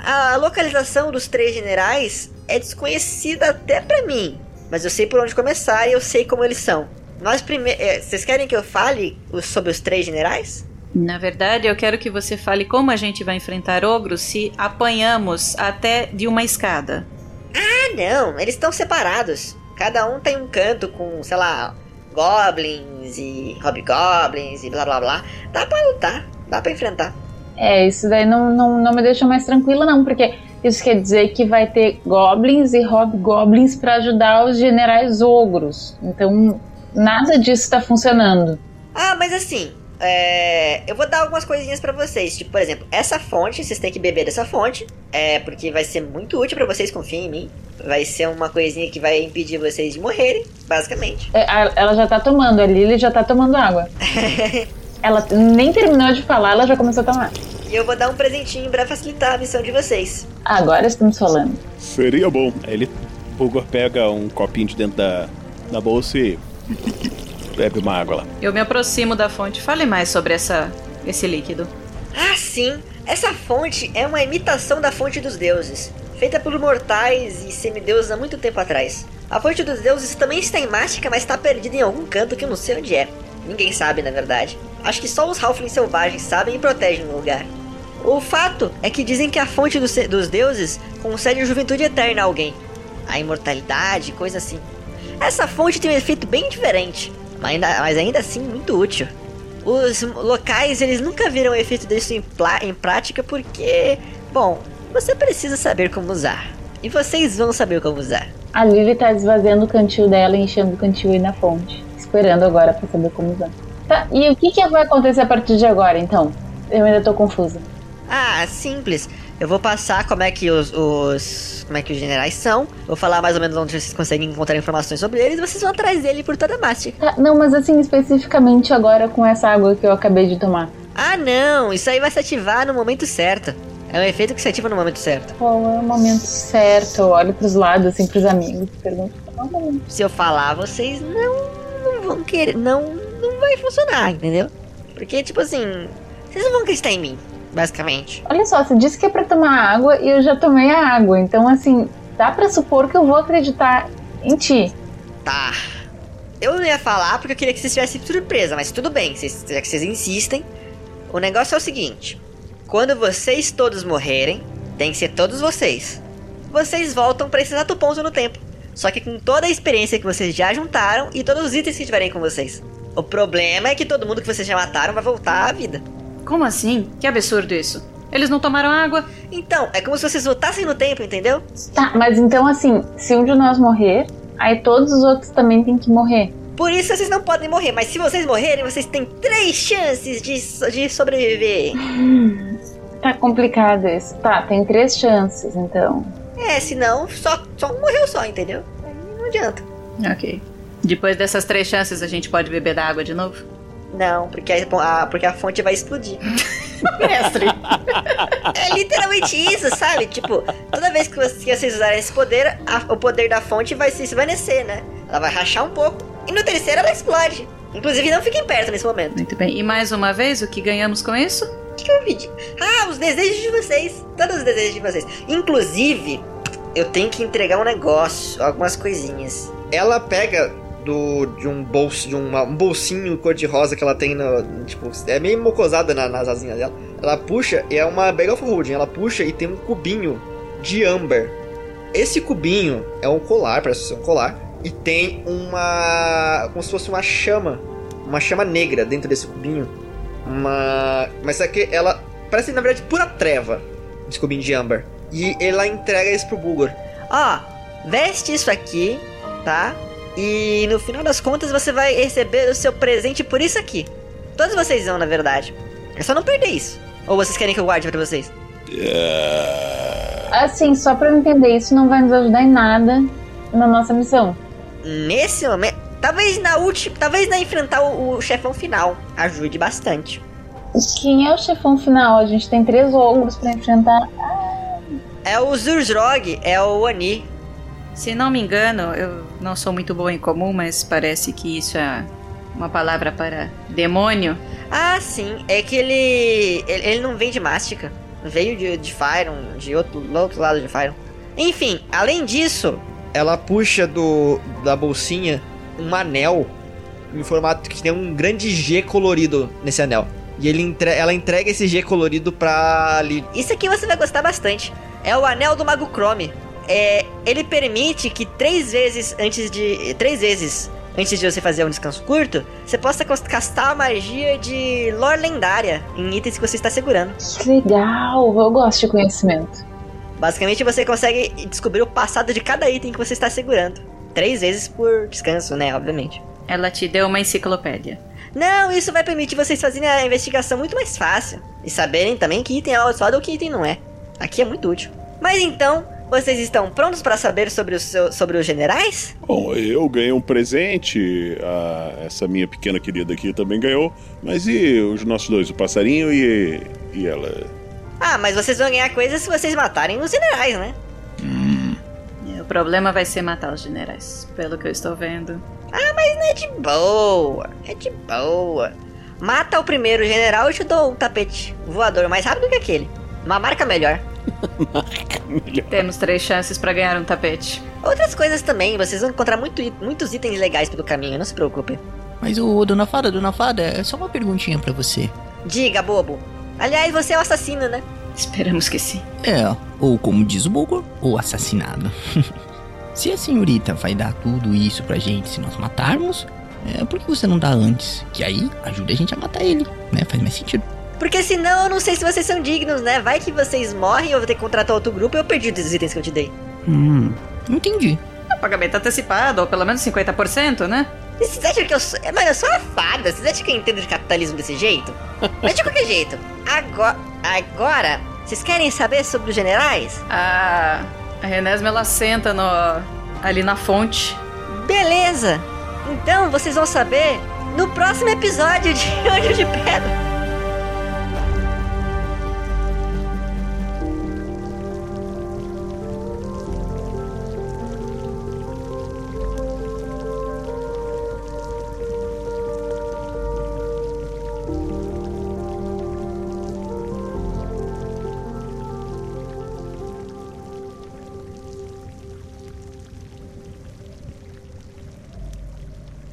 A localização dos três generais é desconhecida até para mim, mas eu sei por onde começar e eu sei como eles são. Nós primeiro, é, vocês querem que eu fale sobre os três generais? Na verdade, eu quero que você fale como a gente vai enfrentar ogros se apanhamos até de uma escada. Ah, não, eles estão separados. Cada um tem um canto com, sei lá, goblins e hobgoblins e blá blá blá. Dá pra lutar, dá pra enfrentar. É, isso daí não, não, não me deixa mais tranquila, não, porque isso quer dizer que vai ter goblins e hobgoblins para ajudar os generais ogros. Então, nada disso está funcionando. Ah, mas assim, é, eu vou dar algumas coisinhas para vocês. Tipo, por exemplo, essa fonte, vocês têm que beber dessa fonte. É, porque vai ser muito útil para vocês, confiem em mim. Vai ser uma coisinha que vai impedir vocês de morrerem, basicamente. É, ela já tá tomando, a Lily já tá tomando água. ela nem terminou de falar, ela já começou a tomar. E eu vou dar um presentinho para facilitar a missão de vocês. Agora estamos falando. Seria bom. Aí ele, Bulgor pega um copinho de dentro da, da bolsa e bebe uma água lá. Eu me aproximo da fonte. Fale mais sobre essa, esse líquido. Ah, sim. Essa fonte é uma imitação da fonte dos deuses, feita por mortais e semideuses há muito tempo atrás. A fonte dos deuses também está em mágica, mas está perdida em algum canto que eu não sei onde é. Ninguém sabe, na verdade. Acho que só os Halflings selvagens sabem e protegem o lugar. O fato é que dizem que a fonte dos, dos deuses concede juventude eterna a alguém. A imortalidade, coisa assim. Essa fonte tem um efeito bem diferente, mas ainda, mas ainda assim muito útil. Os locais, eles nunca viram o efeito disso em, em prática porque, bom, você precisa saber como usar. E vocês vão saber como usar. A Lily tá esvaziando o cantil dela e enchendo o cantil aí na fonte. Esperando agora pra saber como usar. Tá, e o que, que vai acontecer a partir de agora, então? Eu ainda tô confusa. Ah, simples. Eu vou passar como é que os, os- como é que os generais são. Vou falar mais ou menos onde vocês conseguem encontrar informações sobre eles. E vocês vão atrás dele por toda a Mastic. Tá, não, mas assim, especificamente agora com essa água que eu acabei de tomar. Ah, não. Isso aí vai se ativar no momento certo. É um efeito que se ativa no momento certo. Qual é o momento certo? Eu olho pros lados, assim, pros amigos, pergunto qual é o momento. Se eu falar, vocês não, não vão querer. Não, não vai funcionar, entendeu? Porque, tipo assim, vocês não vão acreditar em mim, basicamente. Olha só, você disse que é pra tomar água e eu já tomei a água. Então, assim, dá pra supor que eu vou acreditar em ti. Tá. Eu não ia falar porque eu queria que vocês tivessem surpresa, mas tudo bem, vocês, já que vocês insistem. O negócio é o seguinte: quando vocês todos morrerem, tem que ser todos vocês. Vocês voltam pra esse exato ponto no tempo. Só que com toda a experiência que vocês já juntaram e todos os itens que tiverem com vocês. O problema é que todo mundo que vocês já mataram vai voltar à vida. Como assim? Que absurdo isso. Eles não tomaram água? Então, é como se vocês voltassem no tempo, entendeu? Tá, mas então, assim, se um de nós morrer, aí todos os outros também têm que morrer. Por isso vocês não podem morrer, mas se vocês morrerem, vocês têm três chances de, de sobreviver. Tá complicado isso. Tá, tem três chances, então. É, senão só, só um morreu só, entendeu? Aí não adianta. Ok. Depois dessas três chances, a gente pode beber da água de novo? Não, porque a, a- porque a fonte vai explodir. Mestre! É literalmente isso, sabe? Tipo, toda vez que vocês, que vocês usarem esse poder, a- o poder da fonte vai se esvanecer, né? Ela vai rachar um pouco. E no terceiro ela explode. Inclusive, não fiquem perto nesse momento. Muito bem. E mais uma vez, o que ganhamos com isso? O que, que eu pedi? Ah, os desejos de vocês. Todos os desejos de vocês. Inclusive, eu tenho que entregar um negócio, algumas coisinhas. Ela pega do, de um bolso, de uma- um bolsinho cor-de-rosa que ela tem no. Tipo, é meio mocosada na- nas asinhas dela. Ela puxa e é uma bag of holding. Ela puxa e tem um cubinho de âmbar. Esse cubinho é um colar, parece ser um colar. E tem uma. como se fosse uma chama. Uma chama negra dentro desse cubinho. Uma. Mas isso aqui, ela. Parece, na verdade, pura treva. Esse cubinho de âmbar. E ela entrega isso pro Bulgor. Ó, veste isso aqui, tá? E no final das contas você vai receber o seu presente por isso aqui. Todos vocês vão, na verdade. É só não perder isso. Ou vocês querem que eu guarde pra vocês? Assim, só pra eu entender, isso não vai nos ajudar em nada na nossa missão. Nesse momento. Talvez na última. Talvez na enfrentar o, o chefão final. Ajude bastante. Quem é o chefão final? A gente tem três ogros pra enfrentar. É o Zurzrog, é o Ani. Se não me engano, eu não sou muito boa em comum, mas parece que isso é uma palavra para demônio. Ah, sim. É que ele. Ele, ele não vem de Mástica. Veio de, de Fyron, de outro, do outro lado de Fyron. Enfim, além disso, ela puxa do da bolsinha um anel em formato que tem um grande G colorido nesse anel. E ele entre, ela entrega esse G colorido pra Lily. Isso aqui você vai gostar bastante. É o anel do Mago Chrome. É, ele permite que três vezes antes de. Três vezes antes de você fazer um descanso curto, você possa castar a magia de lore lendária em itens que você está segurando. Que legal! Eu gosto de conhecimento. Basicamente você consegue descobrir o passado de cada item que você está segurando. Três vezes por descanso, né? Obviamente. Ela te deu uma enciclopédia. Não, isso vai permitir vocês fazerem a investigação muito mais fácil. E saberem também que item é amaldiçoado ou que item não é. Aqui é muito útil. Mas então, vocês estão prontos para saber sobre os, seu- sobre os generais? Bom, eu ganhei um presente, a- essa minha pequena querida aqui também ganhou, mas e os nossos dois, o passarinho e, e ela? Ah, mas vocês vão ganhar coisas se vocês matarem os generais, né? E O problema vai ser matar os generais, pelo que eu estou vendo. Ah, mas não é de boa. É de boa. Mata o primeiro general e te dou um tapete voador mais rápido que aquele. Uma marca melhor. Temos três chances para ganhar um tapete. Outras coisas também, vocês vão encontrar muito muitos itens legais pelo caminho, não se preocupe. Mas o Dona Fada, Dona Fada, é só uma perguntinha pra você. Diga, bobo. Aliás, você é o assassino, né? Esperamos que sim. É, ou como diz o Bulgor, ou assassinado. se a senhorita vai dar tudo isso pra gente se nós matarmos, é, por que você não dá antes? Que aí ajuda a gente a matar ele, né? Faz mais sentido. Porque senão eu não sei se vocês são dignos, né? Vai que vocês morrem, eu vou ter que contratar outro grupo e eu perdi os itens que eu te dei. Hum, entendi. É pagamento antecipado, ou pelo menos 50%, né? Vocês acham que eu sou. Mano, eu sou uma fada. Vocês acham que eu entendo de capitalismo desse jeito? Mas de qualquer jeito, agora. Agora, vocês querem saber sobre os generais? A. A Renesme ela senta no, ali na fonte. Beleza! Então vocês vão saber no próximo episódio de Anjo de Pedra.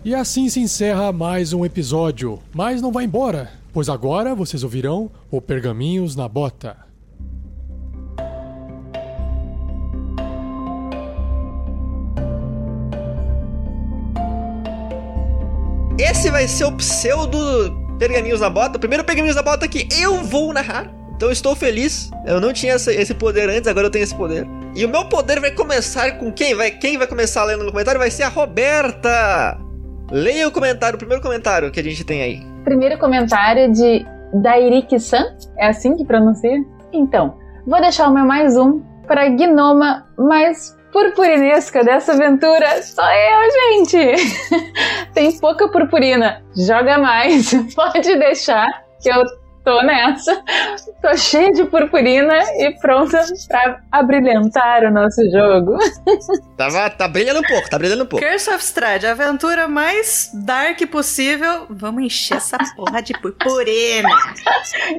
E assim se encerra mais um episódio. Mas não vai embora, pois agora vocês ouvirão o Pergaminhos na Bota. Esse vai ser o pseudo Pergaminhos na Bota. Primeiro Pergaminhos na Bota que eu vou narrar. Então estou feliz. Eu não tinha esse poder antes, agora eu tenho esse poder. E o meu poder vai começar com quem? Vai, quem vai começar lendo no comentário vai ser a Roberta. Leia o comentário, o primeiro comentário que a gente tem aí. Primeiro comentário de Dairik-san, é assim que pronuncia? Então, vou deixar o meu mais um para a gnoma mais purpurinesca dessa aventura. Sou eu, gente! Tem pouca purpurina, joga mais, pode deixar que eu tô nessa. Tô cheia de purpurina e pronta pra abrilhantar o nosso jogo. Tava, tá brilhando um pouco, tá brilhando um pouco. Curse of Strahd, a aventura mais dark possível. Vamos encher essa porra de purpurina.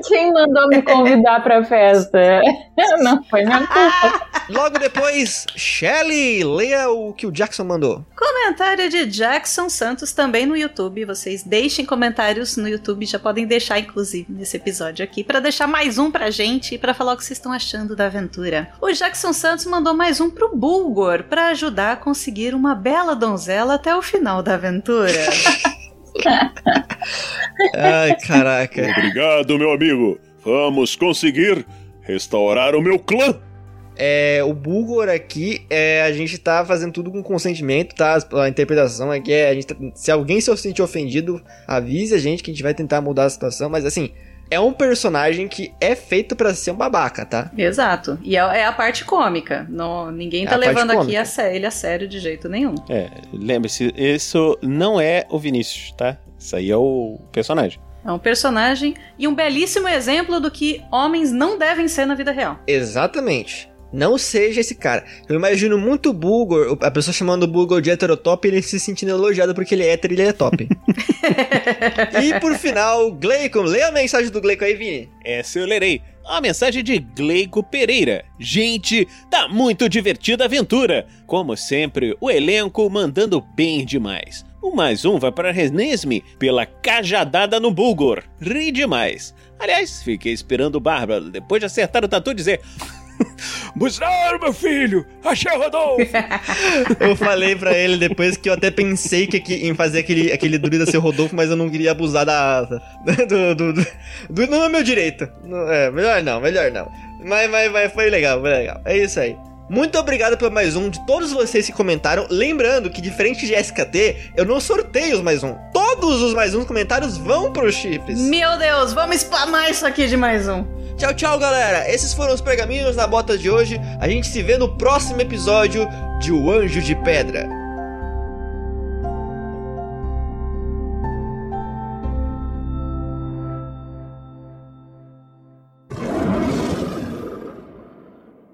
Quem mandou me convidar pra festa? Não foi minha culpa. Logo depois, Shelly, leia o que o Jackson mandou. Comentário de Jackson Santos também no YouTube. Vocês deixem comentários no YouTube, já podem deixar inclusive nesse episódio aqui para deixar mais um pra gente e para falar o que vocês estão achando da aventura. O Jackson Santos mandou mais um pro Bulgor para ajudar a conseguir uma bela donzela até o final da aventura. Ai, caraca. Obrigado, meu amigo. Vamos conseguir restaurar o meu clã. É, o Bulgor aqui, é, a gente tá fazendo tudo com consentimento, tá? A interpretação aqui é, a gente tá, se alguém se sentir ofendido, avise a gente que a gente vai tentar mudar a situação, mas assim, é um personagem que é feito para ser um babaca, tá? Exato. E é, é a parte cômica. Não, ninguém tá É a parte levando aqui a sé- ele a sério de jeito nenhum. É, lembre-se, isso não é o Vinícius, tá? Isso aí é o personagem. É um personagem e um belíssimo exemplo do que homens não devem ser na vida real. Exatamente. Não seja esse cara. Eu imagino muito o Bulgor, a pessoa chamando o Bulgor de heterotop e ele se sentindo elogiado porque ele é hétero e ele é top. e por final, Gleicon. Leia a mensagem do Gleicon aí, Vini. Essa eu lerei. A mensagem de Gleico Pereira. Gente, tá muito divertida a aventura. Como sempre, o elenco mandando bem demais. O mais um vai para Renesme pela cajadada no Bulgor. Ri demais. Aliás, fiquei esperando o Bárbaro, depois de acertar o tatu, dizer... Buscar, meu filho! Achei o Rodolfo! Eu falei pra ele depois que eu até pensei que, que- em fazer aquele, aquele druida ser Rodolfo, mas eu não queria abusar da. Do. do, do, do- não é meu direito. Não, é, melhor não, melhor não. Mas, mas, mas foi legal, foi legal. É isso aí. Muito obrigado por mais um de todos vocês que comentaram. Lembrando que, diferente de SKT, eu não sorteio os mais um. Todos os mais um comentários vão pros chifres. Meu Deus, vamos spamar isso aqui de mais um. Tchau, tchau, galera. Esses foram os pergaminhos na bota de hoje. A gente se vê no próximo episódio de O Anjo de Pedra.